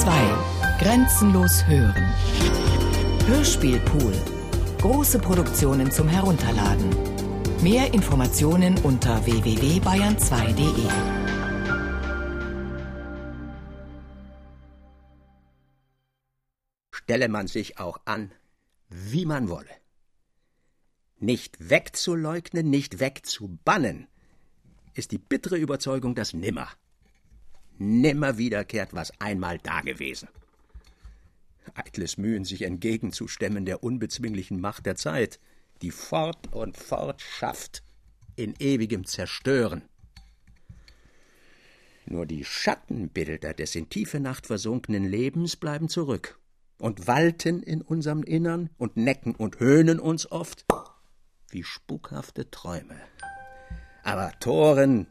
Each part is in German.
2. Grenzenlos hören. Hörspielpool. Große Produktionen zum Herunterladen. Mehr Informationen unter www.bayern2.de. Stelle man sich auch an, wie man wolle. Nicht wegzuleugnen, nicht wegzubannen, ist die bittere Überzeugung, dass nimmer, nimmer wiederkehrt, was einmal dagewesen. Eitles Mühen, sich entgegenzustemmen der unbezwinglichen Macht der Zeit, die fort und fort schafft in ewigem Zerstören. Nur die Schattenbilder des in tiefe Nacht versunkenen Lebens bleiben zurück und walten in unserem Innern und necken und höhnen uns oft wie spukhafte Träume. Aber Toren,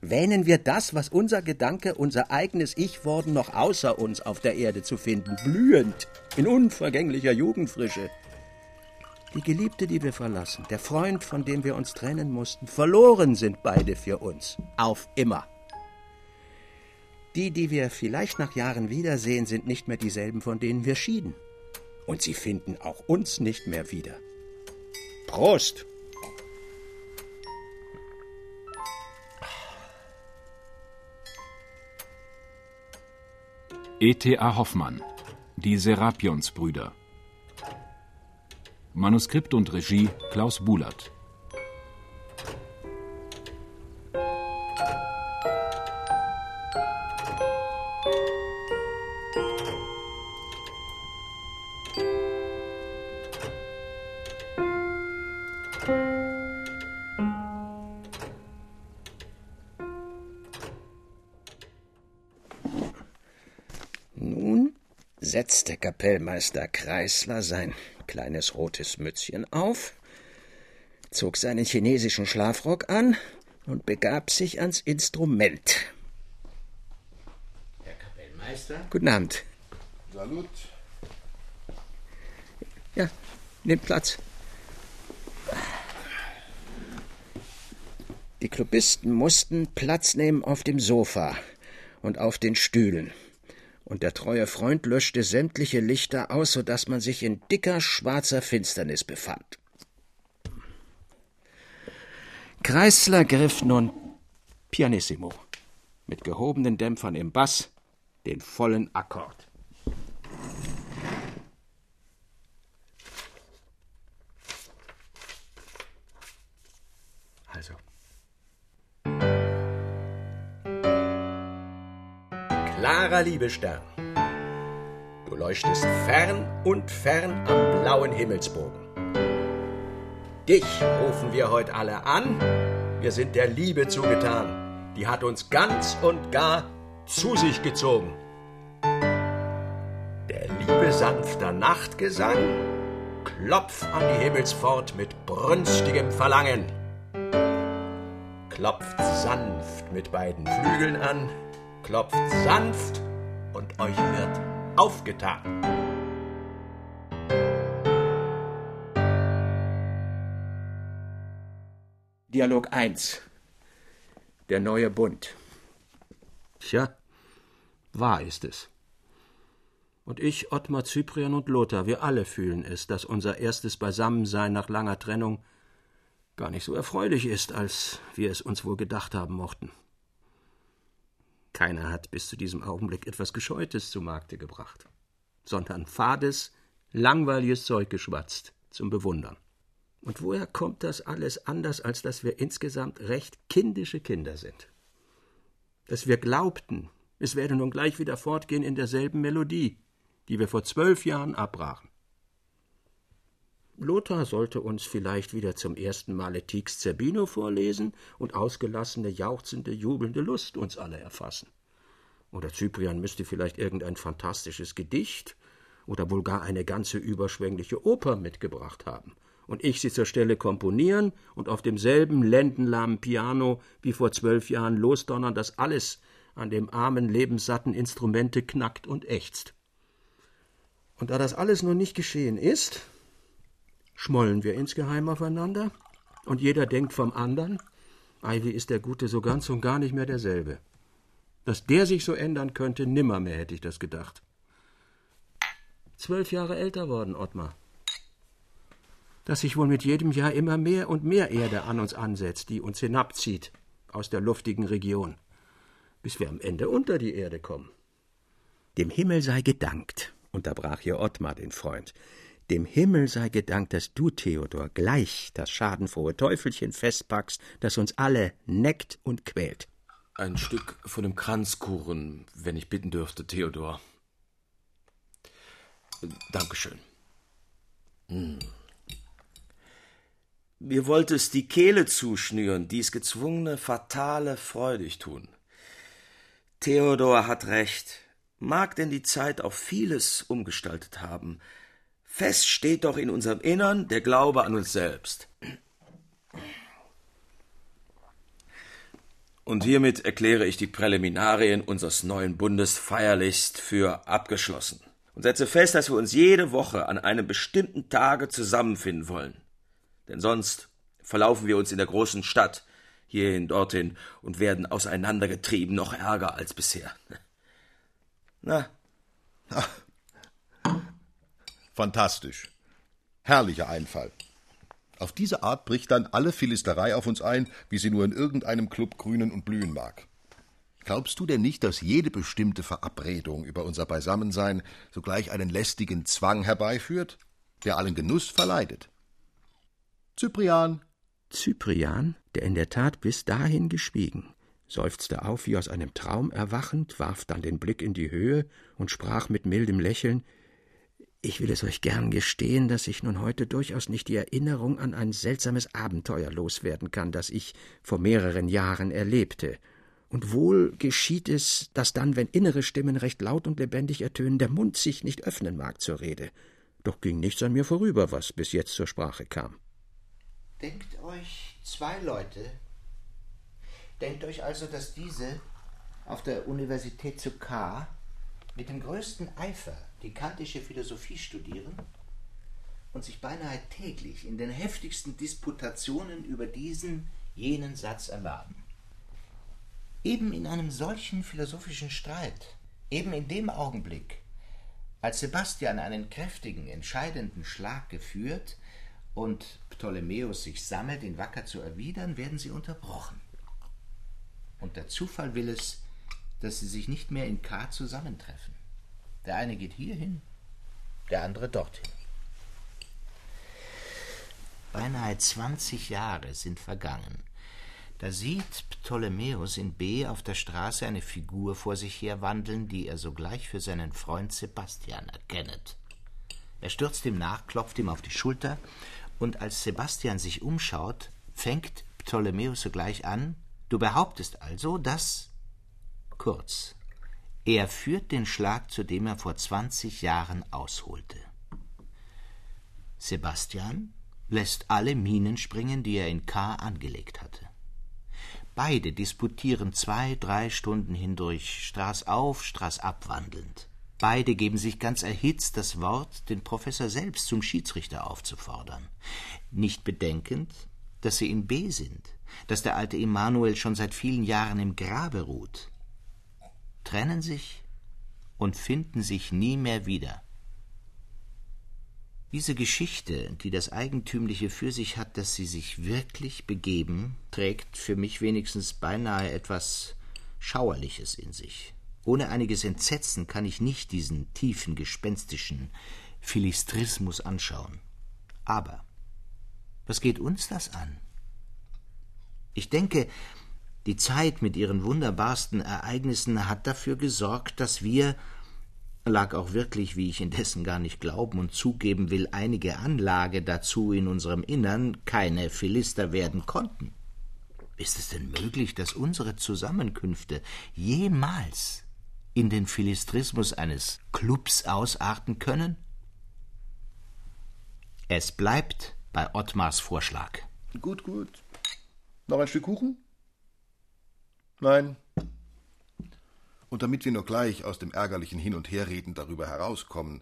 wähnen wir das, was unser Gedanke, unser eigenes Ich worden, noch außer uns auf der Erde zu finden, blühend, in unvergänglicher Jugendfrische. Die Geliebte, die wir verlassen, der Freund, von dem wir uns trennen mussten, verloren sind beide für uns, auf immer. Die, die wir vielleicht nach Jahren wiedersehen, sind nicht mehr dieselben, von denen wir schieden. Und sie finden auch uns nicht mehr wieder. Prost! E.T.A. Hoffmann Die Serapionsbrüder Manuskript und Regie Klaus Bulat setzte Kapellmeister Kreisler sein kleines rotes Mützchen auf, zog seinen chinesischen Schlafrock an und begab sich ans Instrument. Herr Kapellmeister? Guten Abend. Salut. Ja, nehmt Platz. Die Klubisten mussten Platz nehmen auf dem Sofa und auf den Stühlen. Und der treue Freund löschte sämtliche Lichter aus, so dass man sich in dicker, schwarzer Finsternis befand. Kreisler griff nun pianissimo, mit gehobenen Dämpfern im Bass, den vollen Akkord. Klarer Liebestern, du leuchtest fern und fern am blauen Himmelsbogen. Dich rufen wir heute alle an, wir sind der Liebe zugetan, die hat uns ganz und gar zu sich gezogen. Der Liebe sanfter Nachtgesang klopft an die Himmelspfort mit brünstigem Verlangen. Klopft sanft mit beiden Flügeln an, klopft sanft und euch wird aufgetan. Dialog 1 Der neue Bund. Tja, wahr ist es. Und ich, Ottmar Cyprian und Lothar, wir alle fühlen es, dass unser erstes Beisammensein nach langer Trennung gar nicht so erfreulich ist, als wir es uns wohl gedacht haben mochten. Keiner hat bis zu diesem Augenblick etwas Gescheutes zu Markte gebracht, sondern fades, langweiliges Zeug geschwatzt zum Bewundern. Und woher kommt das alles anders, als dass wir insgesamt recht kindische Kinder sind? Dass wir glaubten, es werde nun gleich wieder fortgehen in derselben Melodie, die wir vor zwölf Jahren abbrachen. Lothar sollte uns vielleicht wieder zum ersten Male Tiecks Zerbino vorlesen und ausgelassene, jauchzende, jubelnde Lust uns alle erfassen. Oder Cyprian müsste vielleicht irgendein fantastisches Gedicht oder wohl gar eine ganze überschwängliche Oper mitgebracht haben und ich sie zur Stelle komponieren und auf demselben lendenlahmen Piano wie vor zwölf Jahren losdonnern, dass alles an dem armen, lebenssatten Instrumente knackt und ächzt. Und da das alles nun nicht geschehen ist, schmollen wir insgeheim aufeinander und jeder denkt vom andern, Ivy ist der Gute so ganz und gar nicht mehr derselbe. Dass der sich so ändern könnte, nimmermehr hätte ich das gedacht. Zwölf Jahre älter worden, Ottmar. Dass sich wohl mit jedem Jahr immer mehr und mehr Erde an uns ansetzt, die uns hinabzieht aus der luftigen Region, bis wir am Ende unter die Erde kommen. Dem Himmel sei gedankt, unterbrach hier Ottmar den Freund. Dem Himmel sei gedankt, dass du, Theodor, gleich das schadenfrohe Teufelchen festpackst, das uns alle neckt und quält. Ein Stück von dem Kranzkuchen, wenn ich bitten dürfte, Theodor. Dankeschön. Hm. Mir wollte es die Kehle zuschnüren, dies gezwungene, fatale freudig tun. Theodor hat recht. Mag denn die Zeit auch vieles umgestaltet haben. Fest steht doch in unserem Innern der Glaube an uns selbst. Und hiermit erkläre ich die Präliminarien unseres neuen Bundes feierlichst für abgeschlossen und setze fest, dass wir uns jede Woche an einem bestimmten Tage zusammenfinden wollen. Denn sonst verlaufen wir uns in der großen Stadt, hierhin, dorthin, und werden auseinandergetrieben, noch ärger als bisher. Na? Fantastisch. Herrlicher Einfall. Auf diese Art bricht dann alle Philisterei auf uns ein, wie sie nur in irgendeinem Club grünen und blühen mag. Glaubst du denn nicht, dass jede bestimmte Verabredung über unser Beisammensein sogleich einen lästigen Zwang herbeiführt, der allen Genuss verleidet? Cyprian. Cyprian, der in der Tat bis dahin geschwiegen, seufzte auf wie aus einem Traum erwachend, warf dann den Blick in die Höhe und sprach mit mildem Lächeln Ich will es euch gern gestehen, dass ich nun heute durchaus nicht die Erinnerung an ein seltsames Abenteuer loswerden kann, das ich vor mehreren Jahren erlebte. Und wohl geschieht es, dass dann, wenn innere Stimmen recht laut und lebendig ertönen, der Mund sich nicht öffnen mag zur Rede. Doch ging nichts an mir vorüber, was bis jetzt zur Sprache kam. Denkt euch zwei Leute. Denkt euch also, dass diese auf der Universität zu K mit dem größten Eifer die kantische Philosophie studieren und sich beinahe täglich in den heftigsten Disputationen über diesen, jenen Satz erlaben. Eben in einem solchen philosophischen Streit, eben in dem Augenblick, als Sebastian einen kräftigen, entscheidenden Schlag geführt und Ptolemäus sich sammelt, ihn wacker zu erwidern, werden sie unterbrochen. Und der Zufall will es, dass sie sich nicht mehr in K zusammentreffen. Der eine geht hierhin, der andere dorthin. Beinahe zwanzig Jahre sind vergangen. Da sieht Ptolemäus in B auf der Straße eine Figur vor sich herwandeln, die er sogleich für seinen Freund Sebastian erkennet. Er stürzt ihm nach, klopft ihm auf die Schulter und als Sebastian sich umschaut, fängt Ptolemäus sogleich an, du behauptest also, dass. Kurz, er führt den Schlag, zu dem er vor zwanzig Jahren ausholte. Sebastian lässt alle Minen springen, die er in K angelegt hatte. Beide disputieren zwei, drei Stunden hindurch, Straß auf, Straß abwandelnd. Beide geben sich ganz erhitzt das Wort, den Professor selbst zum Schiedsrichter aufzufordern, nicht bedenkend, dass sie in B sind, dass der alte Emanuel schon seit vielen Jahren im Grabe ruht, trennen sich und finden sich nie mehr wieder. Diese Geschichte, die das Eigentümliche für sich hat, dass sie sich wirklich begeben, trägt für mich wenigstens beinahe etwas Schauerliches in sich. Ohne einiges Entsetzen kann ich nicht diesen tiefen, gespenstischen Philistrismus anschauen. Aber was geht uns das an? Ich denke, die Zeit mit ihren wunderbarsten Ereignissen hat dafür gesorgt, dass wir, lag auch wirklich, wie ich indessen gar nicht glauben und zugeben will, einige Anlage dazu in unserem Innern, keine Philister werden konnten. Ist es denn möglich, dass unsere Zusammenkünfte jemals in den Philistrismus eines Clubs ausarten können? Es bleibt bei Ottmars Vorschlag. Gut, gut. Noch ein Stück Kuchen? Nein. Und damit wir nur gleich aus dem ärgerlichen Hin- und Herreden darüber herauskommen,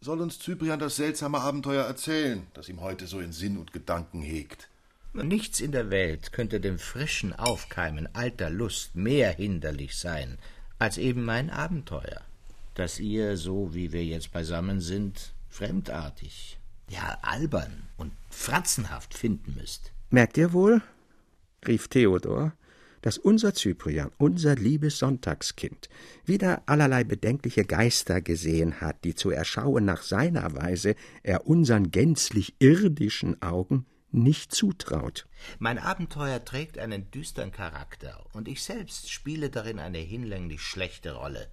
soll uns Cyprian das seltsame Abenteuer erzählen, das ihm heute so in Sinn und Gedanken hegt. Nichts in der Welt könnte dem frischen Aufkeimen alter Lust mehr hinderlich sein, als eben mein Abenteuer, das ihr, so wie wir jetzt beisammen sind, fremdartig, ja albern und fratzenhaft finden müsst. Merkt ihr wohl, rief Theodor, dass unser Cyprian, unser liebes Sonntagskind, wieder allerlei bedenkliche Geister gesehen hat, die zu erschauen nach seiner Weise er unseren gänzlich irdischen Augen nicht zutraut. Mein Abenteuer trägt einen düstern Charakter, und ich selbst spiele darin eine hinlänglich schlechte Rolle.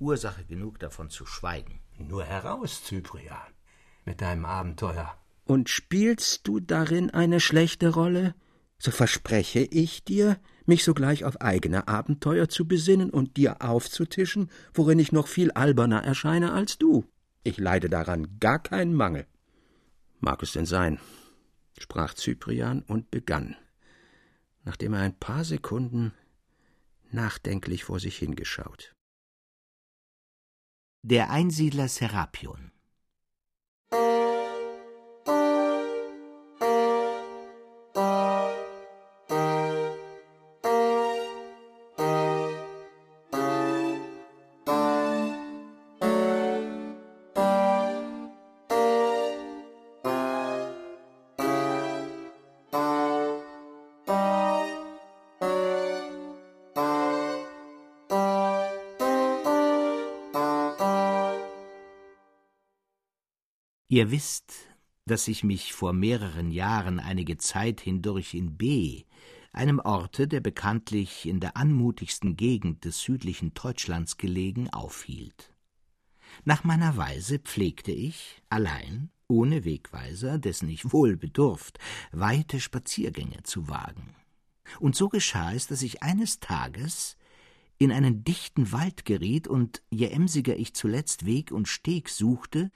Ursache genug davon zu schweigen. Nur heraus, Cyprian, mit deinem Abenteuer. Und spielst du darin eine schlechte Rolle, so verspreche ich dir, mich sogleich auf eigene Abenteuer zu besinnen und dir aufzutischen, worin ich noch viel alberner erscheine als du. Ich leide daran gar keinen Mangel. Mag es denn sein, sprach Cyprian und begann, nachdem er ein paar Sekunden nachdenklich vor sich hingeschaut. Der Einsiedler Serapion Ihr wisst, dass ich mich vor mehreren Jahren einige Zeit hindurch in B, einem Orte, der bekanntlich in der anmutigsten Gegend des südlichen Deutschlands gelegen, aufhielt. Nach meiner Weise pflegte ich, allein, ohne Wegweiser, dessen ich wohl bedurft, weite Spaziergänge zu wagen. Und so geschah es, dass ich eines Tages in einen dichten Wald geriet und, je emsiger ich zuletzt Weg und Steg suchte,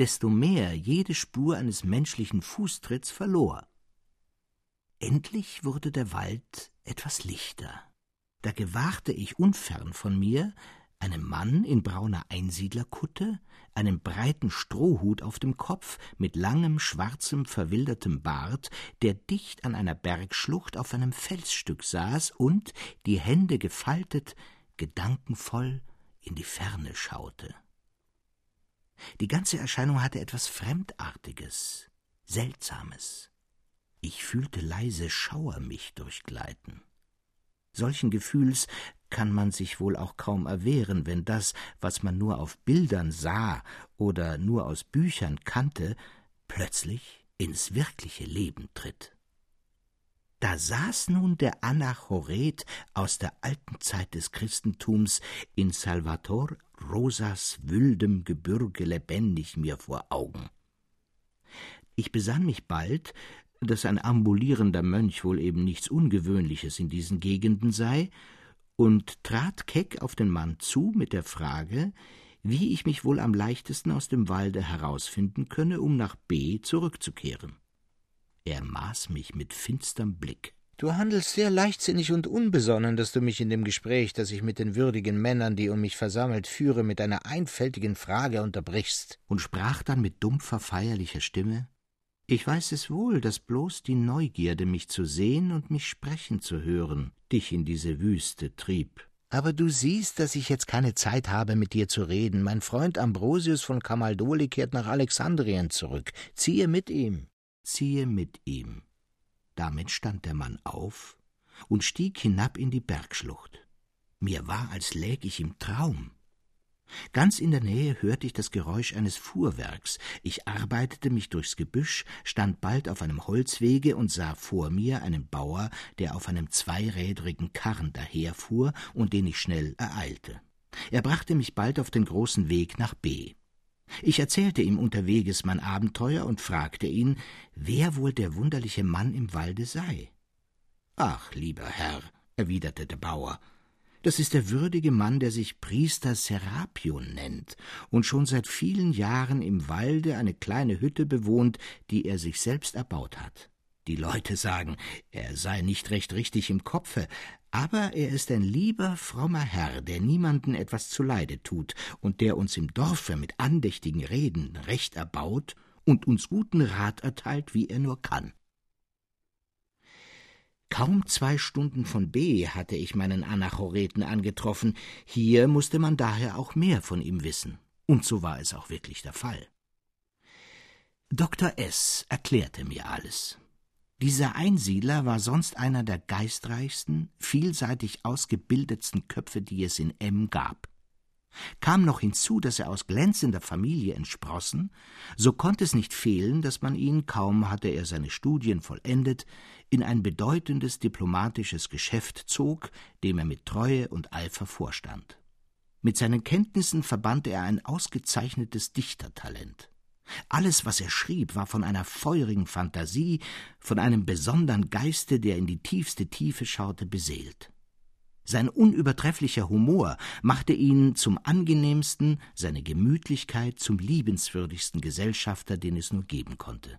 desto mehr jede Spur eines menschlichen Fußtritts verlor. Endlich wurde der Wald etwas lichter. Da gewahrte ich unfern von mir einen Mann in brauner Einsiedlerkutte, einen breiten Strohhut auf dem Kopf, mit langem, schwarzem, verwildertem Bart, der dicht an einer Bergschlucht auf einem Felsstück saß und, die Hände gefaltet, gedankenvoll in die Ferne schaute. Die ganze Erscheinung hatte etwas Fremdartiges, Seltsames. Ich fühlte leise Schauer mich durchgleiten. Solchen Gefühls kann man sich wohl auch kaum erwehren, wenn das, was man nur auf Bildern sah oder nur aus Büchern kannte, plötzlich ins wirkliche Leben tritt. Da saß nun der Anachoret aus der alten Zeit des Christentums in Salvator Rosas wildem Gebürge lebendig mir vor Augen. Ich besann mich bald, dass ein ambulierender Mönch wohl eben nichts Ungewöhnliches in diesen Gegenden sei, und trat keck auf den Mann zu mit der Frage, wie ich mich wohl am leichtesten aus dem Walde herausfinden könne, um nach B zurückzukehren. Er maß mich mit finsterm Blick. Du handelst sehr leichtsinnig und unbesonnen, dass du mich in dem Gespräch, das ich mit den würdigen Männern, die um mich versammelt, führe, mit einer einfältigen Frage unterbrichst, und sprach dann mit dumpfer, feierlicher Stimme Ich weiß es wohl, dass bloß die Neugierde, mich zu sehen und mich sprechen zu hören, dich in diese Wüste trieb. Aber du siehst, dass ich jetzt keine Zeit habe, mit dir zu reden. Mein Freund Ambrosius von Kamaldoli kehrt nach Alexandrien zurück. Ziehe mit ihm ziehe mit ihm. Damit stand der Mann auf und stieg hinab in die Bergschlucht. Mir war, als läg ich im Traum. Ganz in der Nähe hörte ich das Geräusch eines Fuhrwerks. Ich arbeitete mich durchs Gebüsch, stand bald auf einem Holzwege und sah vor mir einen Bauer, der auf einem zweirädrigen Karren daherfuhr und den ich schnell ereilte. Er brachte mich bald auf den großen Weg nach B. Ich erzählte ihm unterweges mein Abenteuer und fragte ihn, wer wohl der wunderliche Mann im Walde sei. Ach, lieber Herr, erwiderte der Bauer, das ist der würdige Mann, der sich Priester Serapion nennt und schon seit vielen Jahren im Walde eine kleine Hütte bewohnt, die er sich selbst erbaut hat. Die Leute sagen, er sei nicht recht richtig im Kopfe, aber er ist ein lieber, frommer Herr, der niemanden etwas zuleide tut und der uns im Dorfe mit andächtigen Reden recht erbaut und uns guten Rat erteilt, wie er nur kann. Kaum zwei Stunden von B hatte ich meinen Anachoreten angetroffen, hier musste man daher auch mehr von ihm wissen. Und so war es auch wirklich der Fall. Dr. S. erklärte mir alles. Dieser Einsiedler war sonst einer der geistreichsten, vielseitig ausgebildetsten Köpfe, die es in M gab. Kam noch hinzu, dass er aus glänzender Familie entsprossen, so konnte es nicht fehlen, dass man ihn, kaum hatte er seine Studien vollendet, in ein bedeutendes diplomatisches Geschäft zog, dem er mit Treue und Eifer vorstand. Mit seinen Kenntnissen verband er ein ausgezeichnetes Dichtertalent. Alles, was er schrieb, war von einer feurigen Fantasie, von einem besonderen Geiste, der in die tiefste Tiefe schaute, beseelt. Sein unübertrefflicher Humor machte ihn zum angenehmsten, seine Gemütlichkeit zum liebenswürdigsten Gesellschafter, den es nur geben konnte.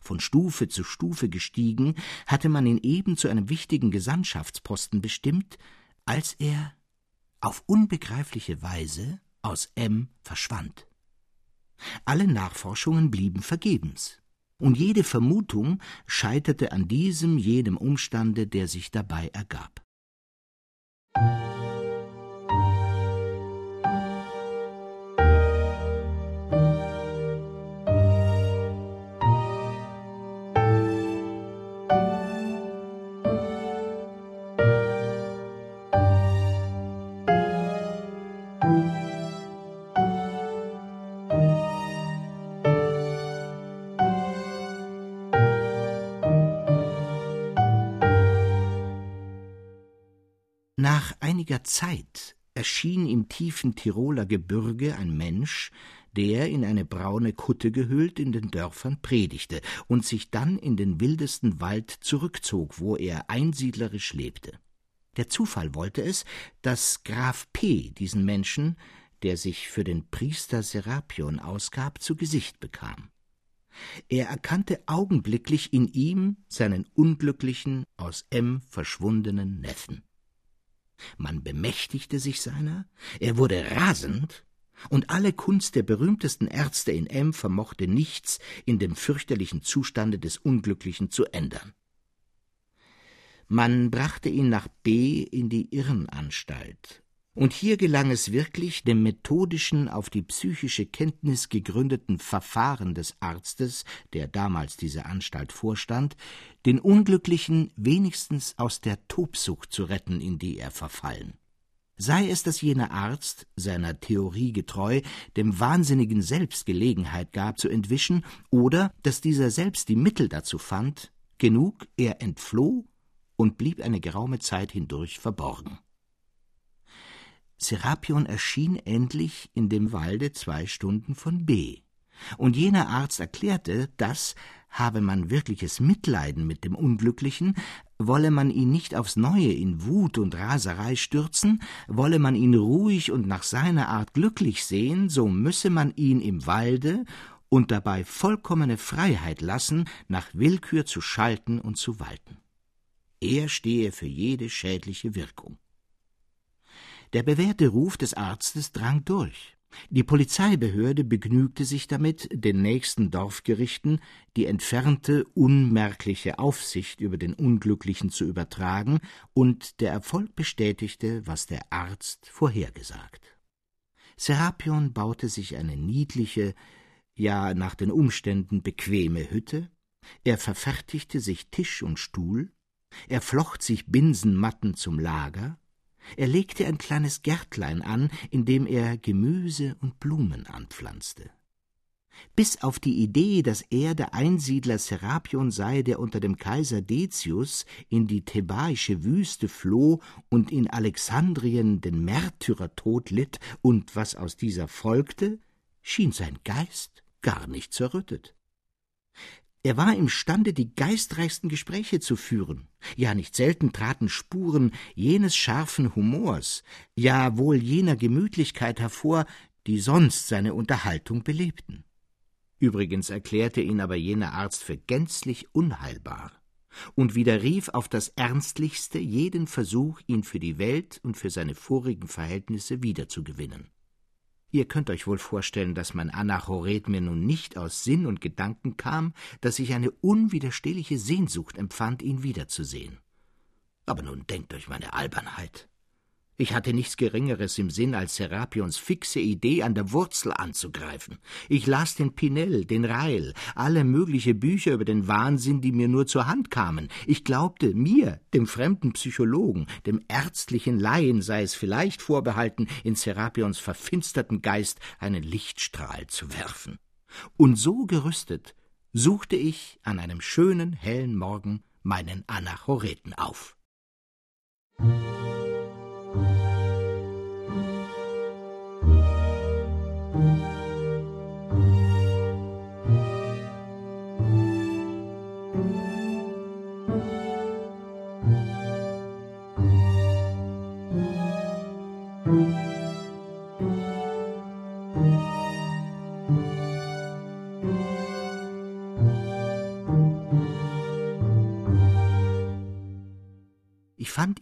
Von Stufe zu Stufe gestiegen, hatte man ihn eben zu einem wichtigen Gesandtschaftsposten bestimmt, als er auf unbegreifliche Weise aus M verschwand. Alle Nachforschungen blieben vergebens, und jede Vermutung scheiterte an diesem jenem Umstande, der sich dabei ergab. Einiger Zeit erschien im tiefen Tiroler Gebürge ein Mensch, der in eine braune Kutte gehüllt in den Dörfern predigte und sich dann in den wildesten Wald zurückzog, wo er einsiedlerisch lebte. Der Zufall wollte es, dass Graf P. diesen Menschen, der sich für den Priester Serapion ausgab, zu Gesicht bekam. Er erkannte augenblicklich in ihm seinen unglücklichen, aus M verschwundenen Neffen. Man bemächtigte sich seiner, er wurde rasend, und alle Kunst der berühmtesten Ärzte in M vermochte nichts in dem fürchterlichen Zustande des Unglücklichen zu ändern. Man brachte ihn nach B in die Irrenanstalt, und hier gelang es wirklich, dem methodischen, auf die psychische Kenntnis gegründeten Verfahren des Arztes, der damals diese Anstalt vorstand, den Unglücklichen wenigstens aus der Tobsucht zu retten, in die er verfallen. Sei es, dass jener Arzt, seiner Theorie getreu, dem Wahnsinnigen selbst Gelegenheit gab zu entwischen, oder dass dieser selbst die Mittel dazu fand, genug, er entfloh und blieb eine geraume Zeit hindurch verborgen. Serapion erschien endlich in dem Walde zwei Stunden von B. Und jener Arzt erklärte, dass, habe man wirkliches Mitleiden mit dem Unglücklichen, wolle man ihn nicht aufs Neue in Wut und Raserei stürzen, wolle man ihn ruhig und nach seiner Art glücklich sehen, so müsse man ihn im Walde und dabei vollkommene Freiheit lassen, nach Willkür zu schalten und zu walten. Er stehe für jede schädliche Wirkung. Der bewährte Ruf des Arztes drang durch. Die Polizeibehörde begnügte sich damit, den nächsten Dorfgerichten die entfernte, unmerkliche Aufsicht über den Unglücklichen zu übertragen, und der Erfolg bestätigte, was der Arzt vorhergesagt. Serapion baute sich eine niedliche, ja nach den Umständen bequeme Hütte, er verfertigte sich Tisch und Stuhl, er flocht sich Binsenmatten zum Lager, er legte ein kleines Gärtlein an, in dem er Gemüse und Blumen anpflanzte. Bis auf die Idee, dass er der Einsiedler Serapion sei, der unter dem Kaiser Decius in die thebaische Wüste floh und in Alexandrien den Märtyrertod litt und was aus dieser folgte, schien sein Geist gar nicht zerrüttet. Er war imstande, die geistreichsten Gespräche zu führen. Ja, nicht selten traten Spuren jenes scharfen Humors, ja wohl jener Gemütlichkeit hervor, die sonst seine Unterhaltung belebten. Übrigens erklärte ihn aber jener Arzt für gänzlich unheilbar und widerrief auf das Ernstlichste jeden Versuch, ihn für die Welt und für seine vorigen Verhältnisse wiederzugewinnen. Ihr könnt euch wohl vorstellen, dass mein Anachoret mir nun nicht aus Sinn und Gedanken kam, dass ich eine unwiderstehliche Sehnsucht empfand, ihn wiederzusehen. Aber nun denkt euch meine Albernheit. Ich hatte nichts Geringeres im Sinn, als Serapions fixe Idee an der Wurzel anzugreifen. Ich las den Pinel, den Reil, alle mögliche Bücher über den Wahnsinn, die mir nur zur Hand kamen. Ich glaubte, mir, dem fremden Psychologen, dem ärztlichen Laien sei es vielleicht vorbehalten, in Serapions verfinsterten Geist einen Lichtstrahl zu werfen. Und so gerüstet suchte ich an einem schönen, hellen Morgen meinen Anachoreten auf. Ich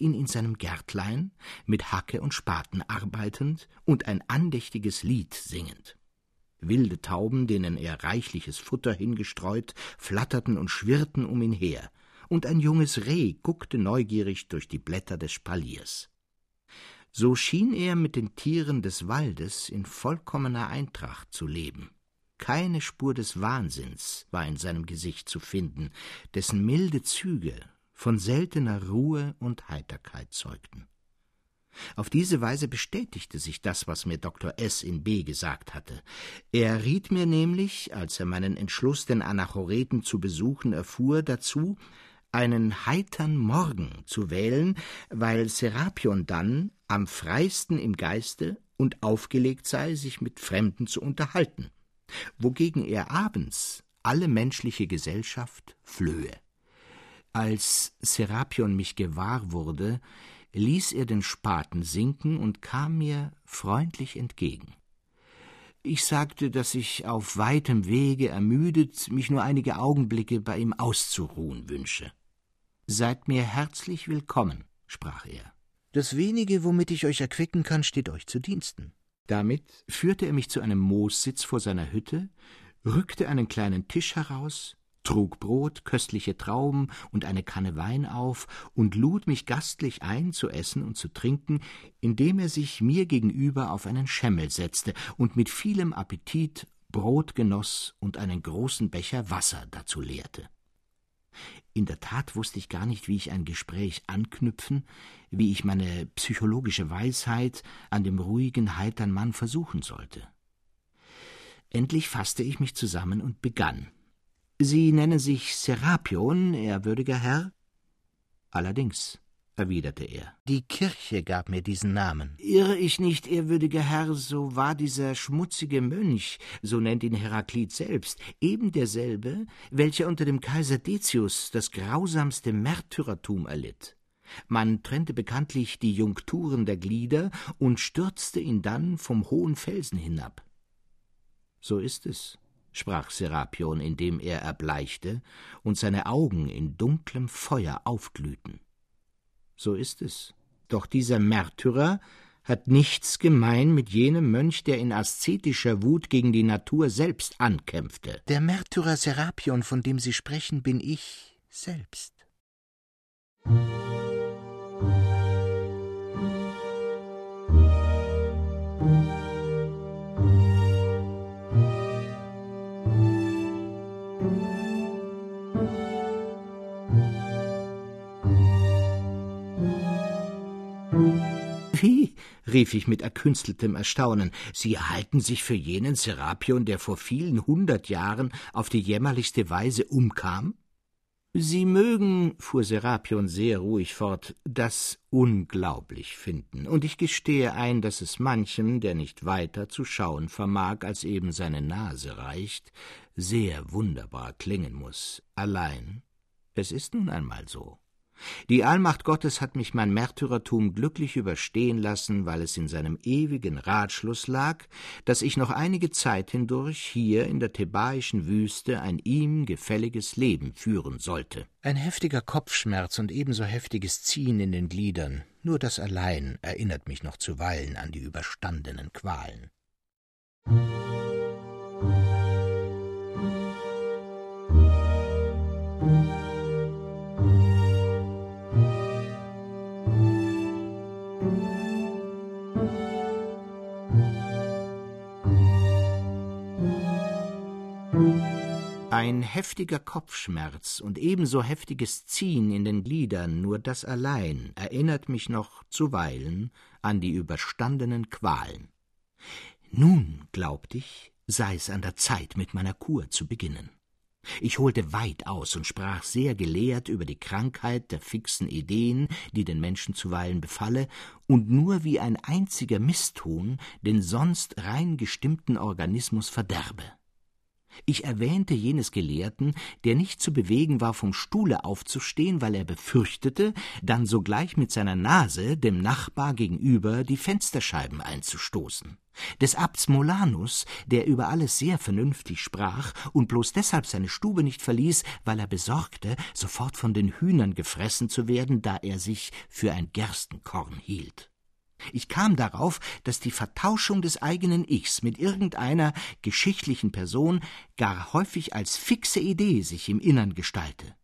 ihn in seinem Gärtlein mit Hacke und Spaten arbeitend und ein andächtiges Lied singend. Wilde Tauben, denen er reichliches Futter hingestreut, flatterten und schwirrten um ihn her, und ein junges Reh guckte neugierig durch die Blätter des Spaliers. So schien er mit den Tieren des Waldes in vollkommener Eintracht zu leben. Keine Spur des Wahnsinns war in seinem Gesicht zu finden, dessen milde Züge von seltener Ruhe und Heiterkeit zeugten. Auf diese Weise bestätigte sich das, was mir Dr. S. in B. gesagt hatte. Er riet mir nämlich, als er meinen Entschluss, den Anachoreten zu besuchen, erfuhr, dazu, einen heitern Morgen zu wählen, weil Serapion dann am freisten im Geiste und aufgelegt sei, sich mit Fremden zu unterhalten, wogegen er abends alle menschliche Gesellschaft flöhe. Als Serapion mich gewahr wurde, ließ er den Spaten sinken und kam mir freundlich entgegen. Ich sagte, dass ich auf weitem Wege ermüdet mich nur einige Augenblicke bei ihm auszuruhen wünsche. Seid mir herzlich willkommen, sprach er. Das wenige, womit ich euch erquicken kann, steht euch zu Diensten. Damit führte er mich zu einem Moossitz vor seiner Hütte, rückte einen kleinen Tisch heraus, trug Brot, köstliche Trauben und eine Kanne Wein auf und lud mich gastlich ein, zu essen und zu trinken, indem er sich mir gegenüber auf einen Schemmel setzte und mit vielem Appetit Brot genoss und einen großen Becher Wasser dazu leerte. In der Tat wusste ich gar nicht, wie ich ein Gespräch anknüpfen, wie ich meine psychologische Weisheit an dem ruhigen, heitern Mann versuchen sollte. Endlich fasste ich mich zusammen und begann. Sie nennen sich Serapion, ehrwürdiger Herr? Allerdings, erwiderte er. Die Kirche gab mir diesen Namen. Irre ich nicht, ehrwürdiger Herr, so war dieser schmutzige Mönch, so nennt ihn Heraklit selbst, eben derselbe, welcher unter dem Kaiser Decius das grausamste Märtyrertum erlitt. Man trennte bekanntlich die Junkturen der Glieder und stürzte ihn dann vom hohen Felsen hinab. So ist es sprach Serapion, indem er erbleichte und seine Augen in dunklem Feuer aufglühten. So ist es. Doch dieser Märtyrer hat nichts gemein mit jenem Mönch, der in aszetischer Wut gegen die Natur selbst ankämpfte. Der Märtyrer Serapion, von dem Sie sprechen, bin ich selbst. Rief ich mit erkünsteltem Erstaunen. Sie halten sich für jenen Serapion, der vor vielen hundert Jahren auf die jämmerlichste Weise umkam? Sie mögen, fuhr Serapion sehr ruhig fort, das unglaublich finden, und ich gestehe ein, dass es manchem, der nicht weiter zu schauen vermag, als eben seine Nase reicht, sehr wunderbar klingen muss. Allein, es ist nun einmal so. Die Allmacht Gottes hat mich mein Märtyrertum glücklich überstehen lassen, weil es in seinem ewigen Ratschluss lag, dass ich noch einige Zeit hindurch hier in der thebaischen Wüste ein ihm gefälliges Leben führen sollte. Ein heftiger Kopfschmerz und ebenso heftiges Ziehen in den Gliedern, nur das allein erinnert mich noch zuweilen an die überstandenen Qualen. Ein heftiger Kopfschmerz und ebenso heftiges Ziehen in den Gliedern, nur das allein erinnert mich noch zuweilen an die überstandenen Qualen. Nun, glaubt ich, sei es an der Zeit, mit meiner Kur zu beginnen. Ich holte weit aus und sprach sehr gelehrt über die Krankheit der fixen Ideen, die den Menschen zuweilen befalle und nur wie ein einziger Misston den sonst rein gestimmten Organismus verderbe. Ich erwähnte jenes Gelehrten, der nicht zu bewegen war, vom Stuhle aufzustehen, weil er befürchtete, dann sogleich mit seiner Nase dem Nachbar gegenüber die Fensterscheiben einzustoßen. Des Abts Molanus, der über alles sehr vernünftig sprach und bloß deshalb seine Stube nicht verließ, weil er besorgte, sofort von den Hühnern gefressen zu werden, da er sich für ein Gerstenkorn hielt. Ich kam darauf, dass die Vertauschung des eigenen Ichs mit irgendeiner geschichtlichen Person gar häufig als fixe Idee sich im Innern gestalte.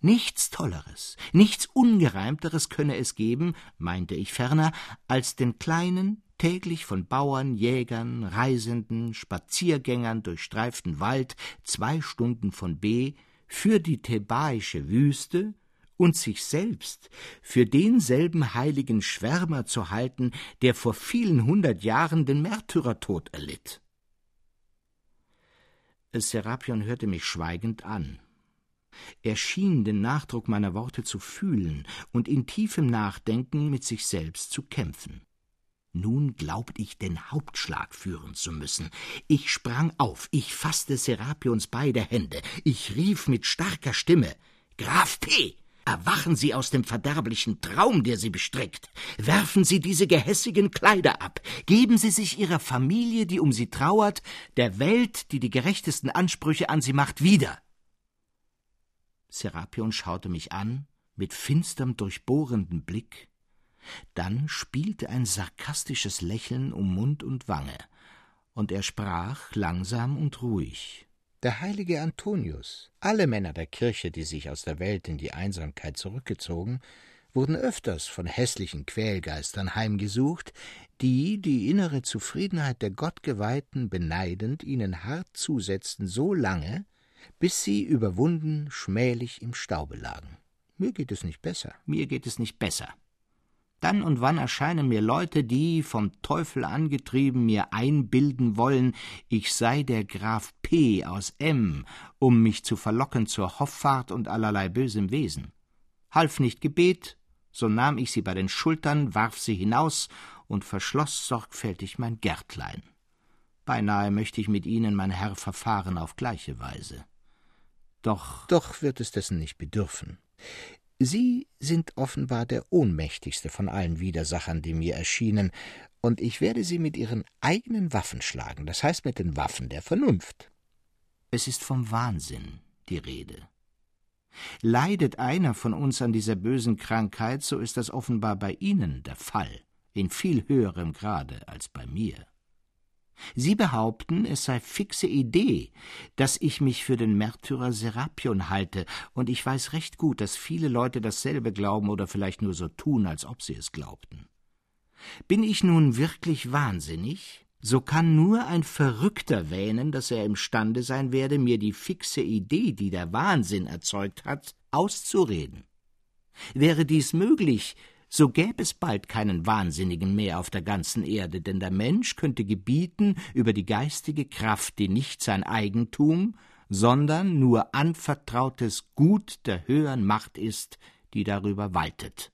Nichts Tolleres, nichts Ungereimteres könne es geben, meinte ich ferner, als den kleinen, täglich von Bauern, Jägern, Reisenden, Spaziergängern durchstreiften Wald zwei Stunden von B für die thebaische Wüste und sich selbst für denselben heiligen Schwärmer zu halten, der vor vielen hundert Jahren den Märtyrertod erlitt. Serapion hörte mich schweigend an. Er schien den Nachdruck meiner Worte zu fühlen und in tiefem Nachdenken mit sich selbst zu kämpfen. Nun glaubt ich, den Hauptschlag führen zu müssen. Ich sprang auf, ich fasste Serapions beide Hände, ich rief mit starker Stimme Graf P. Erwachen Sie aus dem verderblichen Traum, der Sie bestrickt. Werfen Sie diese gehässigen Kleider ab. Geben Sie sich Ihrer Familie, die um Sie trauert, der Welt, die die gerechtesten Ansprüche an Sie macht, wieder. Serapion schaute mich an, mit finsterm, durchbohrendem Blick. Dann spielte ein sarkastisches Lächeln um Mund und Wange, und er sprach langsam und ruhig der heilige Antonius, alle Männer der Kirche, die sich aus der Welt in die Einsamkeit zurückgezogen, wurden öfters von hässlichen Quälgeistern heimgesucht, die die innere Zufriedenheit der Gottgeweihten beneidend ihnen hart zusetzten so lange, bis sie überwunden schmählich im Staube lagen. Mir geht es nicht besser, mir geht es nicht besser. Dann und wann erscheinen mir Leute, die, vom Teufel angetrieben, mir einbilden wollen, ich sei der Graf P. aus M., um mich zu verlocken zur Hoffart und allerlei bösem Wesen. Half nicht Gebet, so nahm ich sie bei den Schultern, warf sie hinaus und verschloss sorgfältig mein Gärtlein. Beinahe möchte ich mit ihnen, mein Herr, verfahren auf gleiche Weise. Doch, doch wird es dessen nicht bedürfen. Sie sind offenbar der ohnmächtigste von allen Widersachern, die mir erschienen, und ich werde Sie mit Ihren eigenen Waffen schlagen, das heißt mit den Waffen der Vernunft. Es ist vom Wahnsinn die Rede. Leidet einer von uns an dieser bösen Krankheit, so ist das offenbar bei Ihnen der Fall, in viel höherem Grade als bei mir. Sie behaupten, es sei fixe Idee, dass ich mich für den Märtyrer Serapion halte, und ich weiß recht gut, dass viele Leute dasselbe glauben oder vielleicht nur so tun, als ob sie es glaubten. Bin ich nun wirklich wahnsinnig? So kann nur ein Verrückter wähnen, dass er imstande sein werde, mir die fixe Idee, die der Wahnsinn erzeugt hat, auszureden. Wäre dies möglich, so gäbe es bald keinen Wahnsinnigen mehr auf der ganzen Erde, denn der Mensch könnte gebieten über die geistige Kraft, die nicht sein Eigentum, sondern nur anvertrautes Gut der höheren Macht ist, die darüber waltet.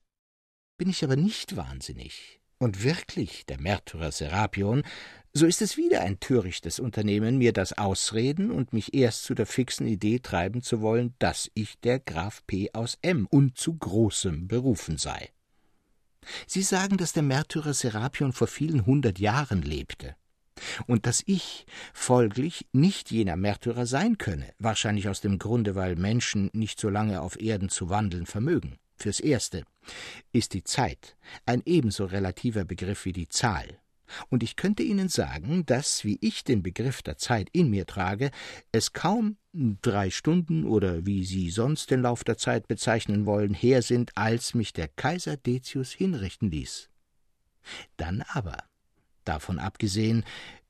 Bin ich aber nicht wahnsinnig, und wirklich der Märtyrer Serapion, so ist es wieder ein törichtes Unternehmen, mir das ausreden und mich erst zu der fixen Idee treiben zu wollen, dass ich der Graf P. aus M. und zu Großem berufen sei. Sie sagen, dass der Märtyrer Serapion vor vielen hundert Jahren lebte und dass ich folglich nicht jener Märtyrer sein könne, wahrscheinlich aus dem Grunde, weil Menschen nicht so lange auf Erden zu wandeln vermögen. Fürs Erste ist die Zeit ein ebenso relativer Begriff wie die Zahl, Und ich könnte Ihnen sagen, dass, wie ich den Begriff der Zeit in mir trage, es kaum drei Stunden oder wie Sie sonst den Lauf der Zeit bezeichnen wollen, her sind, als mich der Kaiser Decius hinrichten ließ. Dann aber, davon abgesehen,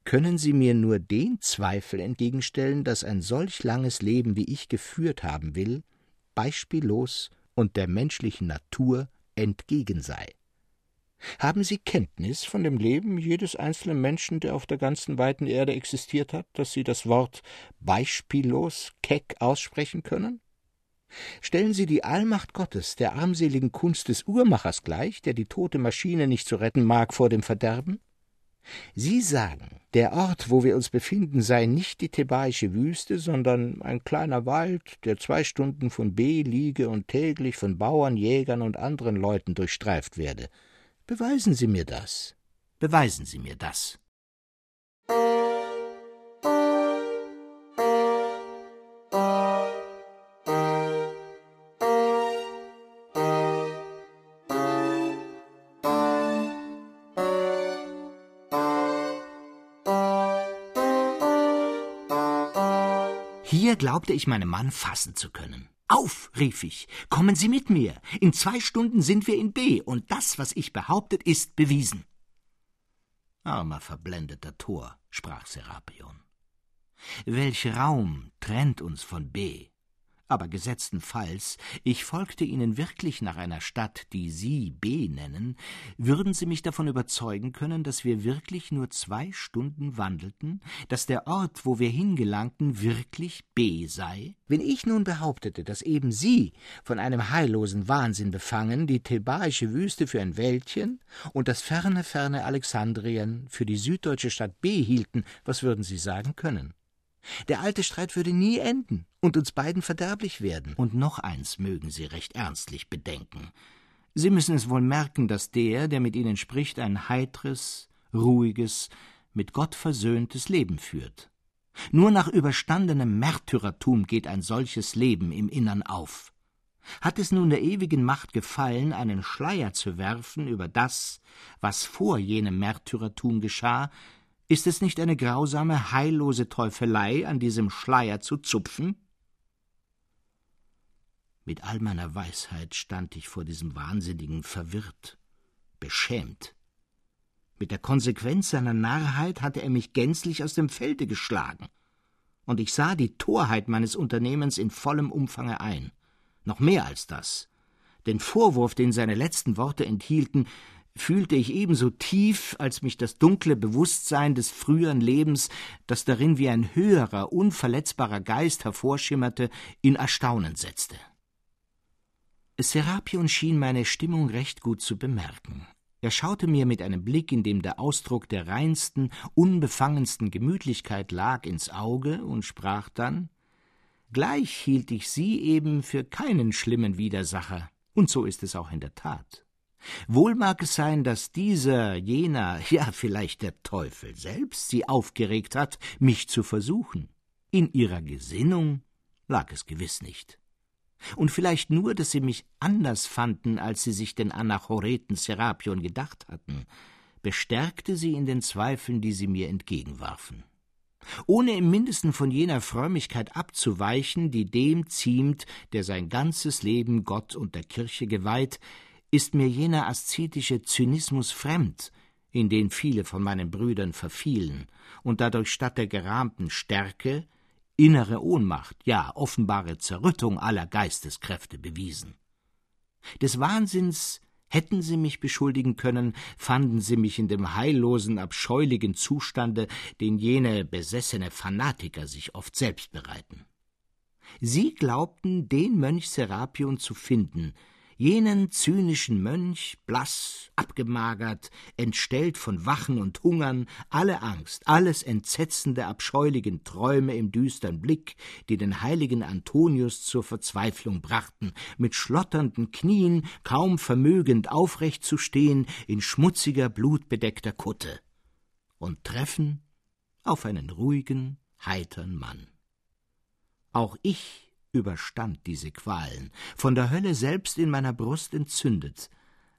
können Sie mir nur den Zweifel entgegenstellen, dass ein solch langes Leben, wie ich geführt haben will, beispiellos und der menschlichen Natur entgegen sei. Haben Sie Kenntnis von dem Leben jedes einzelnen Menschen, der auf der ganzen weiten Erde existiert hat, dass Sie das Wort beispiellos keck aussprechen können? Stellen Sie die Allmacht Gottes der armseligen Kunst des Uhrmachers gleich, der die tote Maschine nicht zu retten mag vor dem Verderben? Sie sagen, der Ort, wo wir uns befinden, sei nicht die thebaische Wüste, sondern ein kleiner Wald, der zwei Stunden von B liege und täglich von Bauern, Jägern und anderen Leuten durchstreift werde. Beweisen Sie mir das. Beweisen Sie mir das. Glaubte ich meinen Mann fassen zu können. Auf, rief ich, kommen Sie mit mir. In zwei Stunden sind wir in B, und das, was ich behauptet, ist bewiesen. Armer verblendeter Tor, sprach Serapion. Welch Raum trennt uns von B? Aber gesetztenfalls ich folgte Ihnen wirklich nach einer Stadt, die Sie B nennen, würden Sie mich davon überzeugen können, dass wir wirklich nur zwei Stunden wandelten, dass der Ort, wo wir hingelangten, wirklich B sei? Wenn ich nun behauptete, dass eben Sie, von einem heillosen Wahnsinn befangen, die thebaische Wüste für ein Wäldchen und das ferne, ferne Alexandrien für die süddeutsche Stadt B hielten, was würden Sie sagen können? Der alte Streit würde nie enden und uns beiden verderblich werden. Und noch eins mögen Sie recht ernstlich bedenken. Sie müssen es wohl merken, dass der, der mit Ihnen spricht, ein heitres, ruhiges, mit Gott versöhntes Leben führt. Nur nach überstandenem Märtyrertum geht ein solches Leben im Innern auf. Hat es nun der ewigen Macht gefallen, einen Schleier zu werfen über das, was vor jenem Märtyrertum geschah, ist es nicht eine grausame, heillose Teufelei, an diesem Schleier zu zupfen? Mit all meiner Weisheit stand ich vor diesem Wahnsinnigen verwirrt, beschämt. Mit der Konsequenz seiner Narrheit hatte er mich gänzlich aus dem Felde geschlagen, und ich sah die Torheit meines Unternehmens in vollem Umfange ein. Noch mehr als das. Den Vorwurf, den seine letzten Worte enthielten, fühlte ich ebenso tief, als mich das dunkle Bewusstsein des früheren Lebens, das darin wie ein höherer, unverletzbarer Geist hervorschimmerte, in Erstaunen setzte. Serapion schien meine Stimmung recht gut zu bemerken. Er schaute mir mit einem Blick, in dem der Ausdruck der reinsten, unbefangensten Gemütlichkeit lag, ins Auge und sprach dann Gleich hielt ich Sie eben für keinen schlimmen Widersacher, und so ist es auch in der Tat. Wohl mag es sein, dass dieser, jener, ja vielleicht der Teufel selbst sie aufgeregt hat, mich zu versuchen. In ihrer Gesinnung lag es gewiss nicht. Und vielleicht nur, dass sie mich anders fanden, als sie sich den Anachoreten Serapion gedacht hatten, bestärkte sie in den Zweifeln, die sie mir entgegenwarfen. Ohne im mindesten von jener Frömmigkeit abzuweichen, die dem ziemt, der sein ganzes Leben Gott und der Kirche geweiht, ist mir jener aszetische Zynismus fremd, in den viele von meinen Brüdern verfielen und dadurch statt der gerahmten Stärke innere Ohnmacht, ja offenbare Zerrüttung aller Geisteskräfte bewiesen. Des Wahnsinns hätten sie mich beschuldigen können, fanden sie mich in dem heillosen, abscheulichen Zustande, den jene besessene Fanatiker sich oft selbst bereiten. Sie glaubten, den Mönch Serapion zu finden, jenen zynischen Mönch, blass, abgemagert, entstellt von Wachen und Hungern, alle Angst, alles Entsetzen der abscheulichen Träume im düstern Blick, die den heiligen Antonius zur Verzweiflung brachten, mit schlotternden Knien, kaum vermögend aufrecht zu stehen, in schmutziger, blutbedeckter Kutte, und treffen auf einen ruhigen, heitern Mann. Auch ich überstand diese Qualen, von der Hölle selbst in meiner Brust entzündet,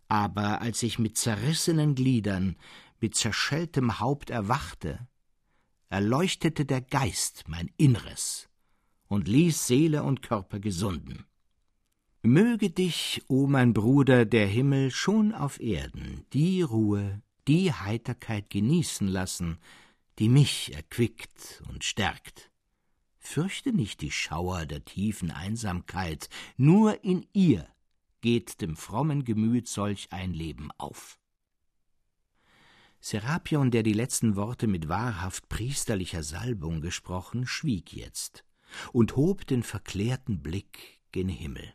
aber als ich mit zerrissenen Gliedern, mit zerschelltem Haupt erwachte, erleuchtete der Geist mein Inneres und ließ Seele und Körper gesunden. Möge dich, o mein Bruder, der Himmel schon auf Erden die Ruhe, die Heiterkeit genießen lassen, die mich erquickt und stärkt. Fürchte nicht die Schauer der tiefen Einsamkeit, nur in ihr geht dem frommen Gemüt solch ein Leben auf. Serapion, der die letzten Worte mit wahrhaft priesterlicher Salbung gesprochen, schwieg jetzt und hob den verklärten Blick gen Himmel.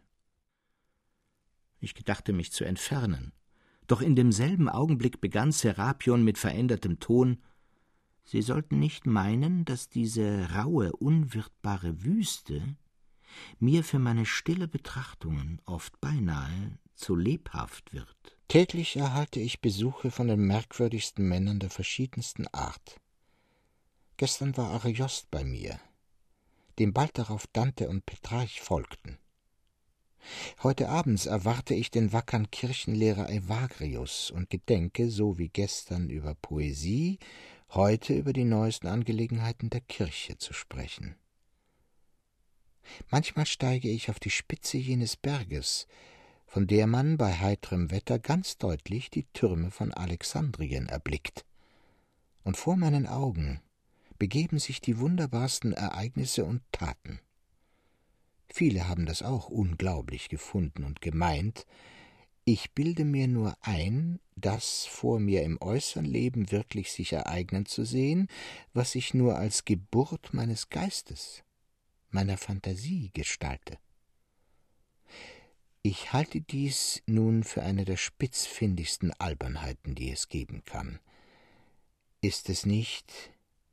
Ich gedachte mich zu entfernen, doch in demselben Augenblick begann Serapion mit verändertem Ton Sie sollten nicht meinen, dass diese raue, unwirtbare Wüste mir für meine stille Betrachtungen oft beinahe zu lebhaft wird. Täglich erhalte ich Besuche von den merkwürdigsten Männern der verschiedensten Art. Gestern war Ariost bei mir, dem bald darauf Dante und Petrarch folgten. Heute abends erwarte ich den wackern Kirchenlehrer Evagrius und gedenke, so wie gestern über Poesie, heute über die neuesten Angelegenheiten der Kirche zu sprechen. Manchmal steige ich auf die Spitze jenes Berges, von der man bei heiterem Wetter ganz deutlich die Türme von Alexandrien erblickt. Und vor meinen Augen begeben sich die wunderbarsten Ereignisse und Taten. Viele haben das auch unglaublich gefunden und gemeint, ich bilde mir nur ein, das vor mir im äußern Leben wirklich sich ereignen zu sehen, was ich nur als Geburt meines Geistes, meiner Fantasie gestalte. Ich halte dies nun für eine der spitzfindigsten Albernheiten, die es geben kann. Ist es nicht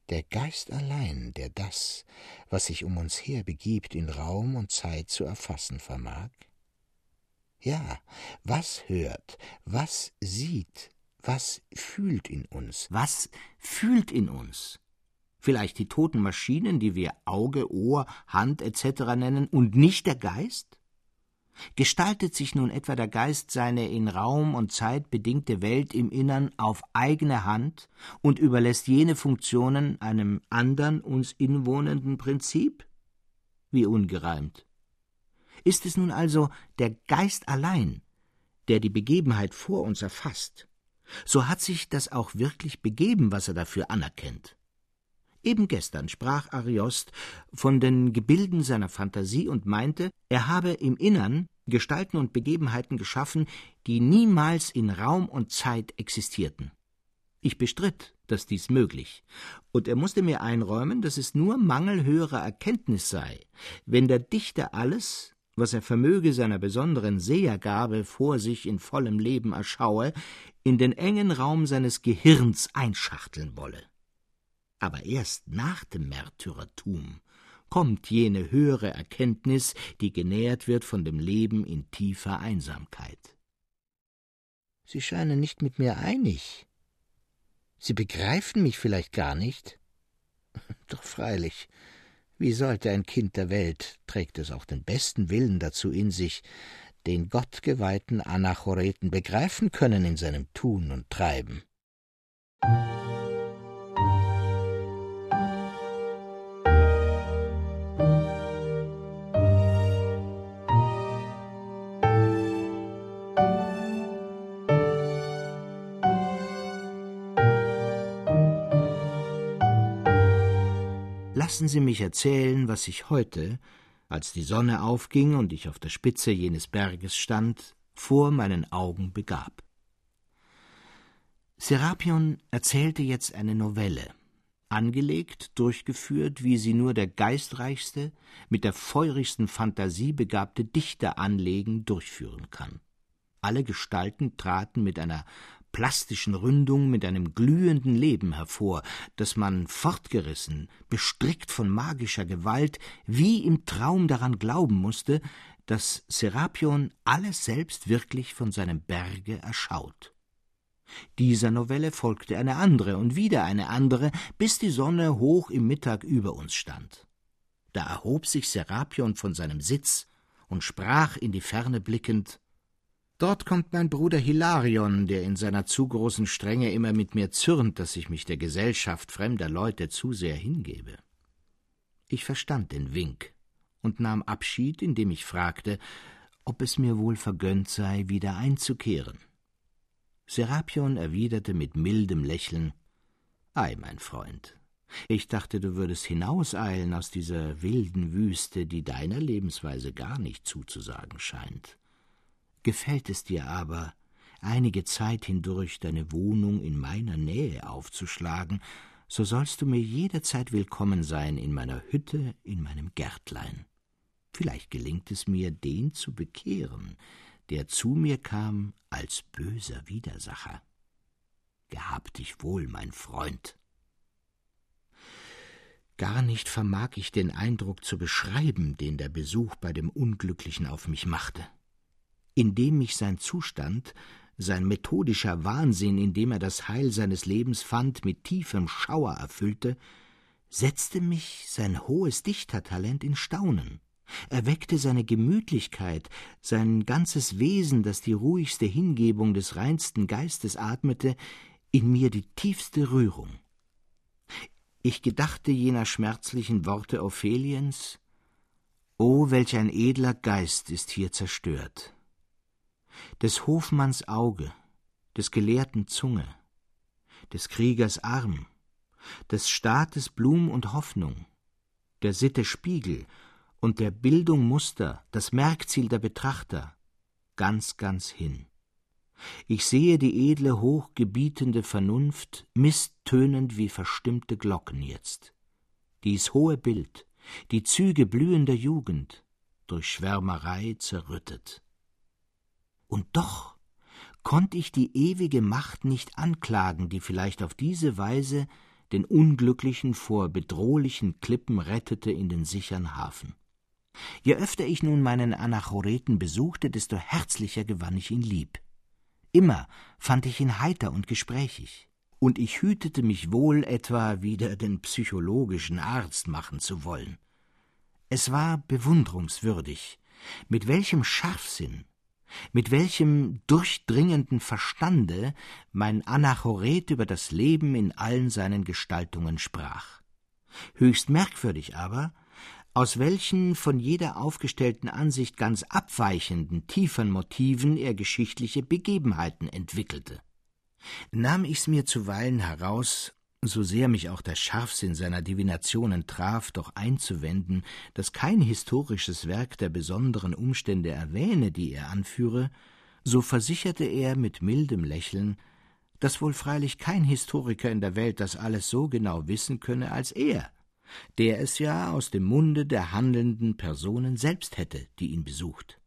der Geist allein, der das, was sich um uns her begibt, in Raum und Zeit zu erfassen vermag? Ja, was hört, was sieht, was fühlt in uns? Was fühlt in uns? Vielleicht die toten Maschinen, die wir Auge, Ohr, Hand etc. nennen, und nicht der Geist? Gestaltet sich nun etwa der Geist seine in Raum und Zeit bedingte Welt im Innern auf eigene Hand und überlässt jene Funktionen einem andern uns inwohnenden Prinzip? Wie ungereimt. Ist es nun also der Geist allein, der die Begebenheit vor uns erfasst, so hat sich das auch wirklich begeben, was er dafür anerkennt. Eben gestern sprach Ariost von den Gebilden seiner Fantasie und meinte, er habe im Innern Gestalten und Begebenheiten geschaffen, die niemals in Raum und Zeit existierten. Ich bestritt, dass dies möglich, und er musste mir einräumen, dass es nur Mangel höherer Erkenntnis sei, wenn der Dichter alles, was er vermöge seiner besonderen Sehergabe vor sich in vollem Leben erschaue, in den engen Raum seines Gehirns einschachteln wolle aber erst nach dem Märtyrertum kommt jene höhere Erkenntnis, die genährt wird von dem Leben in tiefer Einsamkeit. Sie scheinen nicht mit mir einig. Sie begreifen mich vielleicht gar nicht. Doch freilich, wie sollte ein Kind der Welt, trägt es auch den besten Willen dazu in sich, den gottgeweihten Anachoreten begreifen können in seinem Tun und Treiben. Lassen Sie mich erzählen, was sich heute, als die Sonne aufging und ich auf der Spitze jenes Berges stand, vor meinen Augen begab. Serapion erzählte jetzt eine Novelle, angelegt, durchgeführt, wie sie nur der geistreichste, mit der feurigsten Fantasie begabte Dichter anlegen, durchführen kann. Alle Gestalten traten mit einer plastischen Ründung mit einem glühenden Leben hervor, das man fortgerissen, bestrickt von magischer Gewalt, wie im Traum daran glauben musste, dass Serapion alles selbst wirklich von seinem Berge erschaut. Dieser Novelle folgte eine andere und wieder eine andere, bis die Sonne hoch im Mittag über uns stand. Da erhob sich Serapion von seinem Sitz und sprach in die Ferne blickend Dort kommt mein Bruder Hilarion, der in seiner zu großen Strenge immer mit mir zürnt, dass ich mich der Gesellschaft fremder Leute zu sehr hingebe. Ich verstand den Wink und nahm Abschied, indem ich fragte, ob es mir wohl vergönnt sei, wieder einzukehren. Serapion erwiderte mit mildem Lächeln Ei, mein Freund, ich dachte, du würdest hinauseilen aus dieser wilden Wüste, die deiner Lebensweise gar nicht zuzusagen scheint. Gefällt es dir aber, einige Zeit hindurch deine Wohnung in meiner Nähe aufzuschlagen, so sollst du mir jederzeit willkommen sein in meiner Hütte, in meinem Gärtlein. Vielleicht gelingt es mir, den zu bekehren, der zu mir kam als böser Widersacher. Gehab dich wohl, mein Freund. Gar nicht vermag ich den Eindruck zu beschreiben, den der Besuch bei dem Unglücklichen auf mich machte. Indem mich sein Zustand, sein methodischer Wahnsinn, in dem er das Heil seines Lebens fand, mit tiefem Schauer erfüllte, setzte mich sein hohes Dichtertalent in Staunen, erweckte seine Gemütlichkeit, sein ganzes Wesen, das die ruhigste Hingebung des reinsten Geistes atmete, in mir die tiefste Rührung. Ich gedachte jener schmerzlichen Worte Opheliens O, welch ein edler Geist ist hier zerstört. Des Hofmanns Auge, des Gelehrten Zunge, des Kriegers Arm, des Staates Blum und Hoffnung, der Sitte Spiegel und der Bildung Muster, das Merkziel der Betrachter, ganz, ganz hin. Ich sehe die edle, hochgebietende Vernunft misstönend wie verstimmte Glocken jetzt. Dies hohe Bild, die Züge blühender Jugend, durch Schwärmerei zerrüttet. Und doch konnt ich die ewige Macht nicht anklagen, die vielleicht auf diese Weise den Unglücklichen vor bedrohlichen Klippen rettete in den sichern Hafen. Je öfter ich nun meinen Anachoreten besuchte, desto herzlicher gewann ich ihn lieb. Immer fand ich ihn heiter und gesprächig, und ich hütete mich wohl, etwa wieder den psychologischen Arzt machen zu wollen. Es war bewundrungswürdig, mit welchem Scharfsinn, mit welchem durchdringenden Verstande mein Anachoret über das Leben in allen seinen Gestaltungen sprach. Höchst merkwürdig aber, aus welchen von jeder aufgestellten Ansicht ganz abweichenden, tieferen Motiven er geschichtliche Begebenheiten entwickelte. Nahm ich's mir zuweilen heraus, so sehr mich auch der Scharfsinn seiner Divinationen traf, doch einzuwenden, dass kein historisches Werk der besonderen Umstände erwähne, die er anführe, so versicherte er mit mildem Lächeln, dass wohl freilich kein Historiker in der Welt das alles so genau wissen könne als er, der es ja aus dem Munde der handelnden Personen selbst hätte, die ihn besucht.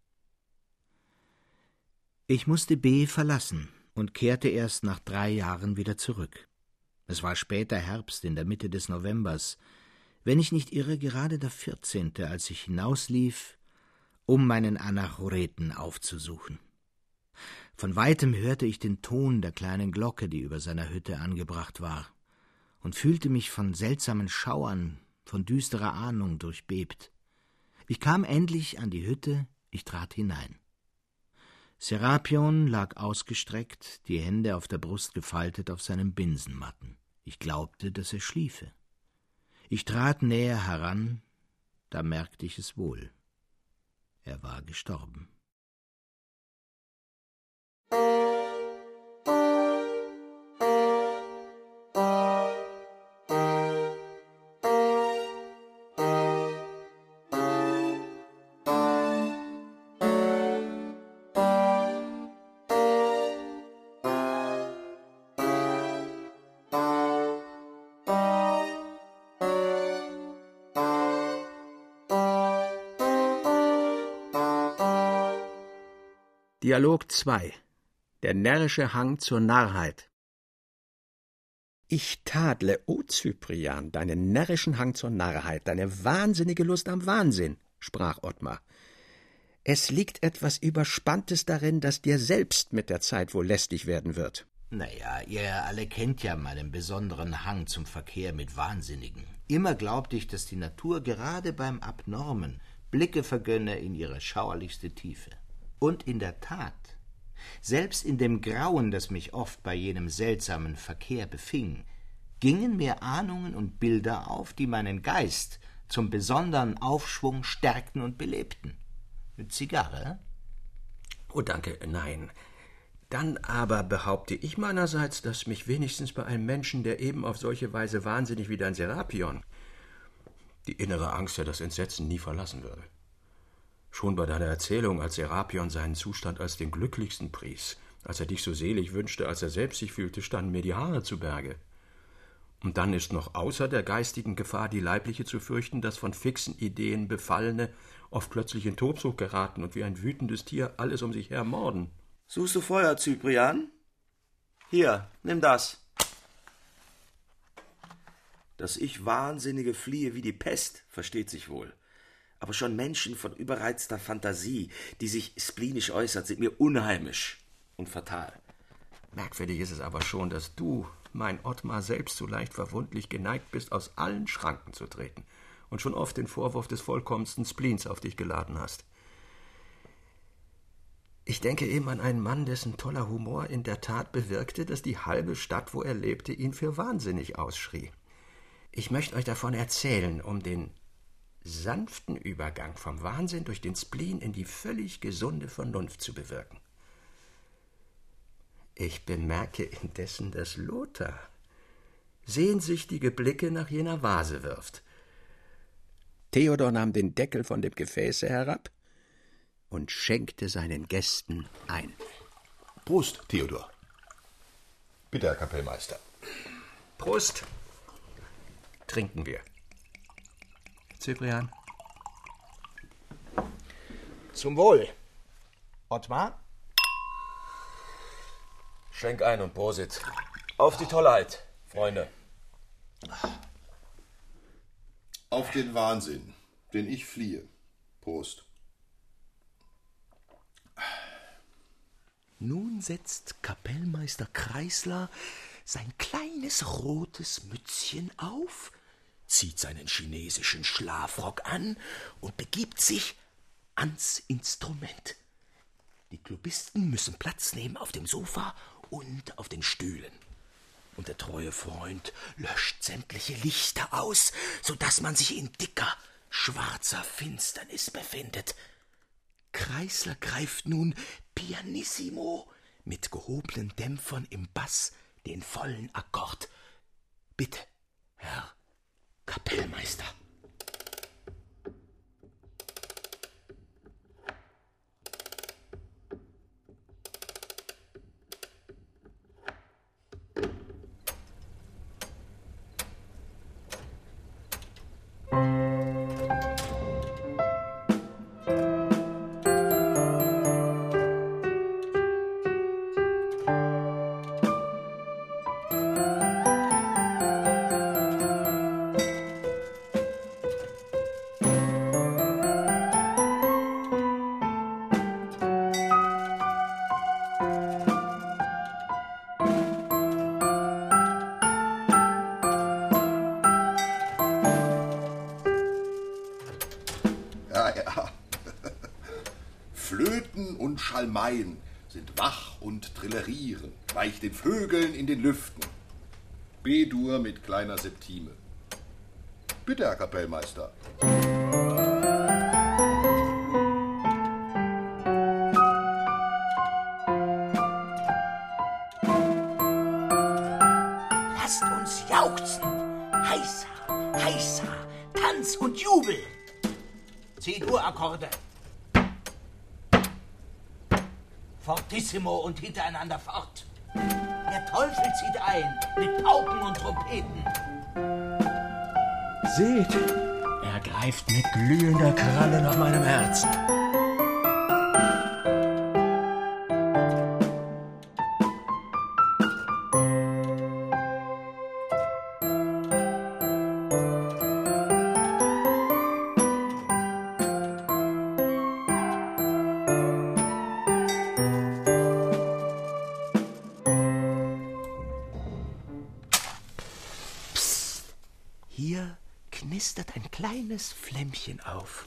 Ich musste B verlassen und kehrte erst nach drei Jahren wieder zurück. Es war später Herbst in der Mitte des Novembers, wenn ich nicht irre, gerade der vierzehnte, als ich hinauslief, um meinen Anachoreten aufzusuchen. Von weitem hörte ich den Ton der kleinen Glocke, die über seiner Hütte angebracht war und fühlte mich von seltsamen Schauern, von düsterer Ahnung durchbebt. Ich kam endlich an die Hütte, ich trat hinein. Serapion lag ausgestreckt, die Hände auf der Brust gefaltet auf seinem Binsenmatten. Ich glaubte, dass er schliefe. Ich trat näher heran, da merkte ich es wohl. Er war gestorben. Dialog 2 Der närrische Hang zur Narrheit Ich tadle, o Cyprian, deinen närrischen Hang zur Narrheit, deine wahnsinnige Lust am Wahnsinn, sprach Ottmar. Es liegt etwas Überspanntes darin, das dir selbst mit der Zeit wohl lästig werden wird. Naja, ihr alle kennt ja meinen besonderen Hang zum Verkehr mit Wahnsinnigen. Immer glaubte ich, dass die Natur gerade beim Abnormen Blicke vergönne in ihre schauerlichste Tiefe. Und in der Tat, Selbst in dem Grauen, das mich oft bei jenem seltsamen Verkehr befing, gingen mir Ahnungen und Bilder auf, die meinen Geist zum besonderen Aufschwung stärkten und belebten. Mit Zigarre? Oh, danke, nein. Dann aber behaupte ich meinerseits, dass mich wenigstens bei einem Menschen, der eben auf solche Weise wahnsinnig wie dein Serapion, die innere Angst ja das Entsetzen nie verlassen würde. Schon bei deiner Erzählung, als Serapion seinen Zustand als den glücklichsten pries, als er dich so selig wünschte, als er selbst sich fühlte, standen mir die Haare zu Berge. Und dann ist noch außer der geistigen Gefahr die leibliche zu fürchten, dass von fixen Ideen Befallene oft plötzlich in Tobsucht geraten und wie ein wütendes Tier alles um sich her morden. Suchst du Feuer, Cyprian? Hier, nimm das. Dass ich Wahnsinnige fliehe wie die Pest, versteht sich wohl. Aber schon Menschen von überreizter Fantasie, die sich splinisch äußert, sind mir unheimisch und fatal. Merkwürdig ist es aber schon, dass du, mein Ottmar, selbst so leicht verwundlich geneigt bist, aus allen Schranken zu treten und schon oft den Vorwurf des vollkommensten Spleens auf dich geladen hast. Ich denke eben an einen Mann, dessen toller Humor in der Tat bewirkte, dass die halbe Stadt, wo er lebte, ihn für wahnsinnig ausschrie. Ich möchte euch davon erzählen, um den sanften Übergang vom Wahnsinn durch den Spleen in die völlig gesunde Vernunft zu bewirken. Ich bemerke indessen, dass Lothar sehnsüchtige Blicke nach jener Vase wirft. Theodor nahm den Deckel von dem Gefäße herab und schenkte seinen Gästen ein. Prost, Theodor. Bitte, Herr Kapellmeister. Prost. Trinken wir. Cyprian. Zum Wohl. Ottmar? Schenk ein und Prosit. Auf die Tollheit, Freunde. Auf den Wahnsinn, den ich fliehe. Prost. Nun setzt Kapellmeister Kreisler sein kleines rotes Mützchen auf, zieht seinen chinesischen Schlafrock an und begibt sich ans Instrument. Die Klubisten müssen Platz nehmen auf dem Sofa und auf den Stühlen. Und der treue Freund löscht sämtliche Lichter aus, so dass man sich in dicker, schwarzer Finsternis befindet. Kreisler greift nun pianissimo mit gehobenen Dämpfern im Bass den vollen Akkord. Bitte, Herr Kapellmeister. Den Vögeln in den Lüften. B-Dur mit kleiner Septime. Bitte, Herr Kapellmeister. Lasst uns jauchzen. Heißer, heißer, Tanz und Jubel. C-Dur-Akkorde. Fortissimo und hintereinander fort. Der Teufel zieht ein mit Pauken und Trompeten. Seht, er greift mit glühender Kralle nach meinem Herzen. Kleines Flämmchen auf.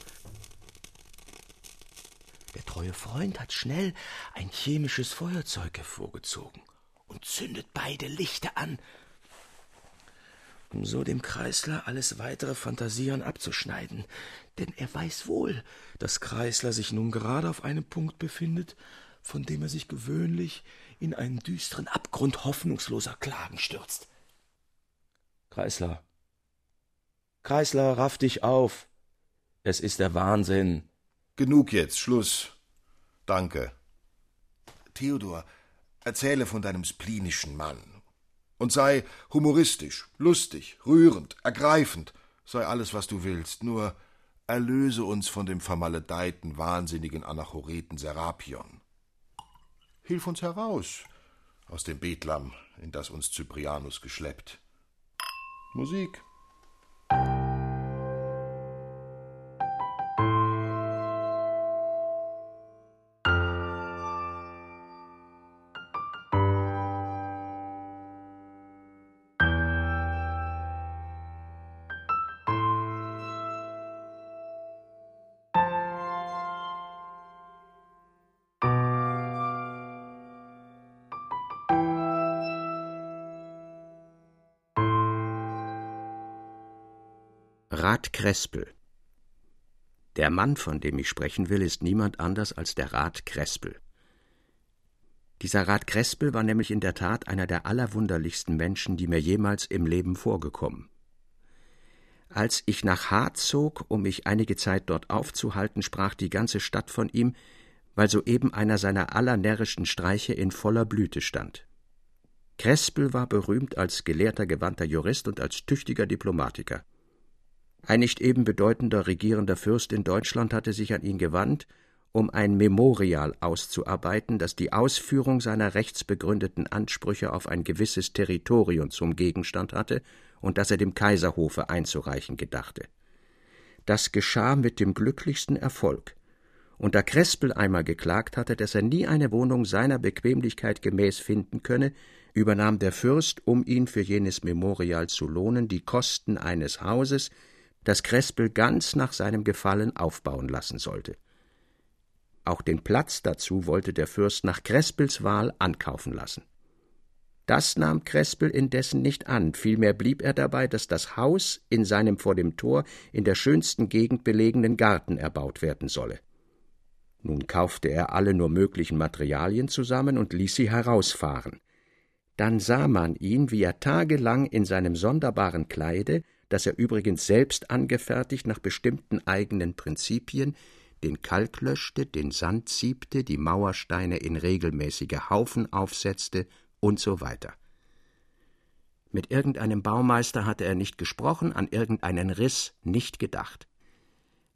Der treue Freund hat schnell ein chemisches Feuerzeug hervorgezogen und zündet beide Lichter an, um so dem Kreisler alles weitere Fantasieren abzuschneiden. Denn er weiß wohl, dass Kreisler sich nun gerade auf einem Punkt befindet, von dem er sich gewöhnlich in einen düsteren Abgrund hoffnungsloser Klagen stürzt. Kreisler. Kreisler, raff dich auf. Es ist der Wahnsinn. Genug jetzt, Schluss. Danke. Theodor, erzähle von deinem splinischen Mann. Und sei humoristisch, lustig, rührend, ergreifend, sei alles, was du willst, nur erlöse uns von dem vermaledeiten, wahnsinnigen Anachoreten Serapion. Hilf uns heraus aus dem Betlam, in das uns Cyprianus geschleppt. Musik. Thank you. Rat Krespel Der Mann, von dem ich sprechen will, ist niemand anders als der Rat Krespel. Dieser Rat Krespel war nämlich in der Tat einer der allerwunderlichsten Menschen, die mir jemals im Leben vorgekommen. Als ich nach Hart zog, um mich einige Zeit dort aufzuhalten, sprach die ganze Stadt von ihm, weil soeben einer seiner allernärrischen Streiche in voller Blüte stand. Krespel war berühmt als gelehrter, gewandter Jurist und als tüchtiger Diplomatiker. Ein nicht eben bedeutender regierender Fürst in Deutschland hatte sich an ihn gewandt, um ein Memorial auszuarbeiten, das die Ausführung seiner rechtsbegründeten Ansprüche auf ein gewisses Territorium zum Gegenstand hatte und das er dem Kaiserhofe einzureichen gedachte. Das geschah mit dem glücklichsten Erfolg. Und da Krespel einmal geklagt hatte, dass er nie eine Wohnung seiner Bequemlichkeit gemäß finden könne, übernahm der Fürst, um ihn für jenes Memorial zu lohnen, die Kosten eines Hauses, das Krespel ganz nach seinem Gefallen aufbauen lassen sollte. Auch den Platz dazu wollte der Fürst nach Krespels Wahl ankaufen lassen. Das nahm Krespel indessen nicht an, vielmehr blieb er dabei, dass das Haus in seinem vor dem Tor in der schönsten Gegend belegenen Garten erbaut werden solle. Nun kaufte er alle nur möglichen Materialien zusammen und ließ sie herausfahren. Dann sah man ihn, wie er tagelang in seinem sonderbaren Kleide das er übrigens selbst angefertigt nach bestimmten eigenen Prinzipien, den Kalk löschte, den Sand siebte, die Mauersteine in regelmäßige Haufen aufsetzte und so weiter. Mit irgendeinem Baumeister hatte er nicht gesprochen, an irgendeinen Riss nicht gedacht.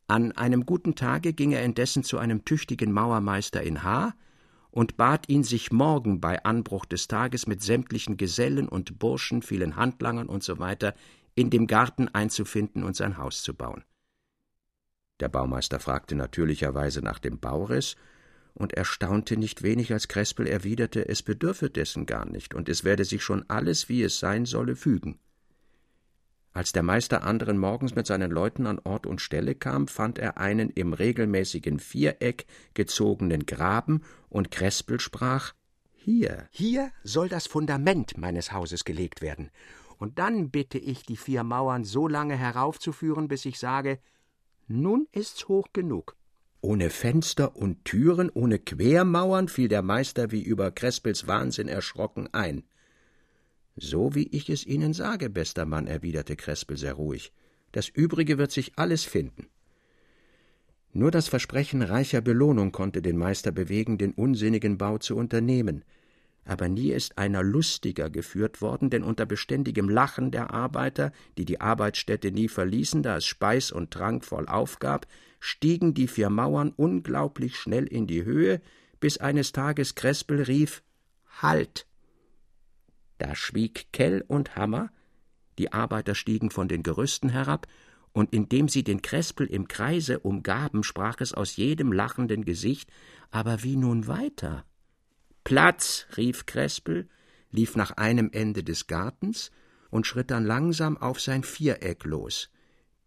An einem guten Tage ging er indessen zu einem tüchtigen Mauermeister in H. und bat ihn, sich morgen bei Anbruch des Tages mit sämtlichen Gesellen und Burschen, vielen Handlangern usw. So in dem Garten einzufinden und sein Haus zu bauen. Der Baumeister fragte natürlicherweise nach dem Bauriss, und erstaunte nicht wenig, als Krespel erwiderte, es bedürfe dessen gar nicht, und es werde sich schon alles, wie es sein solle, fügen. Als der Meister anderen Morgens mit seinen Leuten an Ort und Stelle kam, fand er einen im regelmäßigen Viereck gezogenen Graben, und Krespel sprach Hier, hier soll das Fundament meines Hauses gelegt werden, und dann bitte ich, die vier Mauern so lange heraufzuführen, bis ich sage, nun ist's hoch genug. Ohne Fenster und Türen, ohne Quermauern fiel der Meister wie über Krespels Wahnsinn erschrocken ein. So wie ich es Ihnen sage, bester Mann, erwiderte Krespel sehr ruhig. Das Übrige wird sich alles finden. Nur das Versprechen reicher Belohnung konnte den Meister bewegen, den unsinnigen Bau zu unternehmen aber nie ist einer lustiger geführt worden, denn unter beständigem Lachen der Arbeiter, die die Arbeitsstätte nie verließen, da es Speis und Trank voll aufgab, stiegen die vier Mauern unglaublich schnell in die Höhe, bis eines Tages Krespel rief Halt. Da schwieg Kell und Hammer, die Arbeiter stiegen von den Gerüsten herab, und indem sie den Krespel im Kreise umgaben, sprach es aus jedem lachenden Gesicht Aber wie nun weiter? Platz, rief Krespel, lief nach einem Ende des Gartens und schritt dann langsam auf sein Viereck los.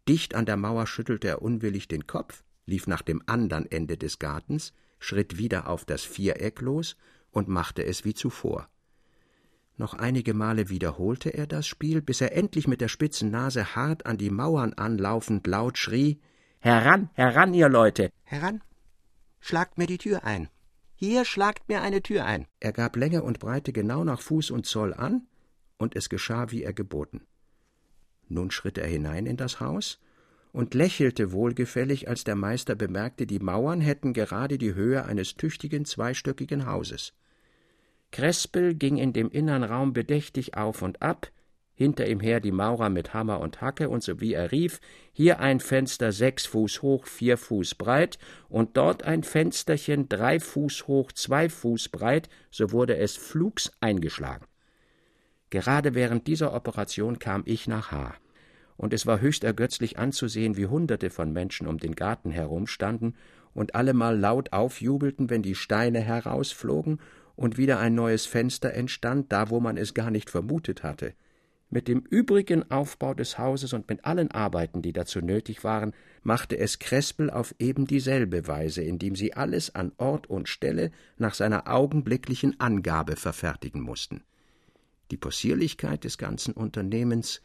Dicht an der Mauer schüttelte er unwillig den Kopf, lief nach dem anderen Ende des Gartens, schritt wieder auf das Viereck los und machte es wie zuvor. Noch einige Male wiederholte er das Spiel, bis er endlich mit der spitzen Nase hart an die Mauern anlaufend laut schrie Heran, heran, ihr Leute. Heran. Schlagt mir die Tür ein. Hier schlagt mir eine Tür ein. Er gab Länge und Breite genau nach Fuß und Zoll an, und es geschah, wie er geboten. Nun schritt er hinein in das Haus und lächelte wohlgefällig, als der Meister bemerkte, die Mauern hätten gerade die Höhe eines tüchtigen zweistöckigen Hauses. Krespel ging in dem innern Raum bedächtig auf und ab, hinter ihm her die Maurer mit Hammer und Hacke, und so wie er rief, hier ein Fenster sechs Fuß hoch, vier Fuß breit, und dort ein Fensterchen drei Fuß hoch, zwei Fuß breit, so wurde es flugs eingeschlagen. Gerade während dieser Operation kam ich nach H. Und es war höchst ergötzlich anzusehen, wie Hunderte von Menschen um den Garten herumstanden und allemal laut aufjubelten, wenn die Steine herausflogen und wieder ein neues Fenster entstand, da wo man es gar nicht vermutet hatte. Mit dem übrigen Aufbau des Hauses und mit allen Arbeiten, die dazu nötig waren, machte es Krespel auf eben dieselbe Weise, indem sie alles an Ort und Stelle nach seiner augenblicklichen Angabe verfertigen mussten. Die Possierlichkeit des ganzen Unternehmens,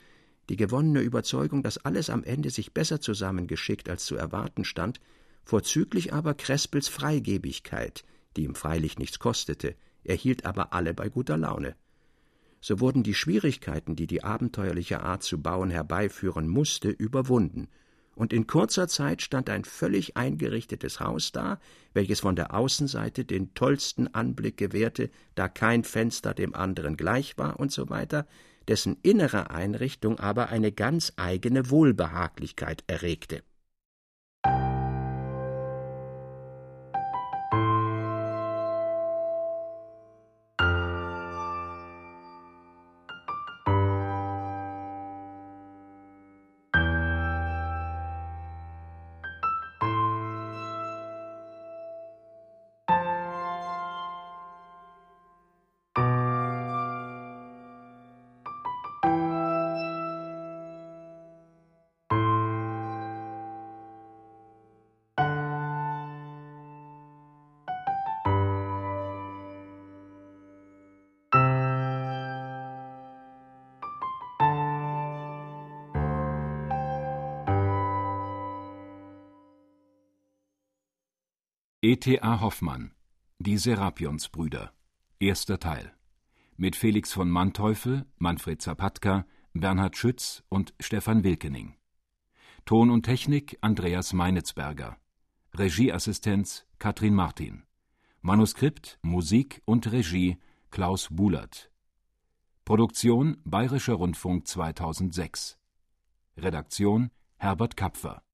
die gewonnene Überzeugung, dass alles am Ende sich besser zusammengeschickt als zu erwarten stand, vorzüglich aber Krespels Freigebigkeit, die ihm freilich nichts kostete, erhielt aber alle bei guter Laune. So wurden die Schwierigkeiten, die die abenteuerliche Art zu bauen herbeiführen musste, überwunden, und in kurzer Zeit stand ein völlig eingerichtetes Haus da, welches von der Außenseite den tollsten Anblick gewährte, da kein Fenster dem anderen gleich war und so weiter, dessen innere Einrichtung aber eine ganz eigene Wohlbehaglichkeit erregte. E.T.A. Hoffmann Die Serapionsbrüder Erster Teil mit Felix von Manteuffel, Manfred Zapatka, Bernhard Schütz und Stefan Wilkening. Ton und Technik Andreas Meinitzberger. Regieassistenz Katrin Martin. Manuskript, Musik und Regie Klaus Bulert. Produktion Bayerischer Rundfunk 2006. Redaktion Herbert Kapfer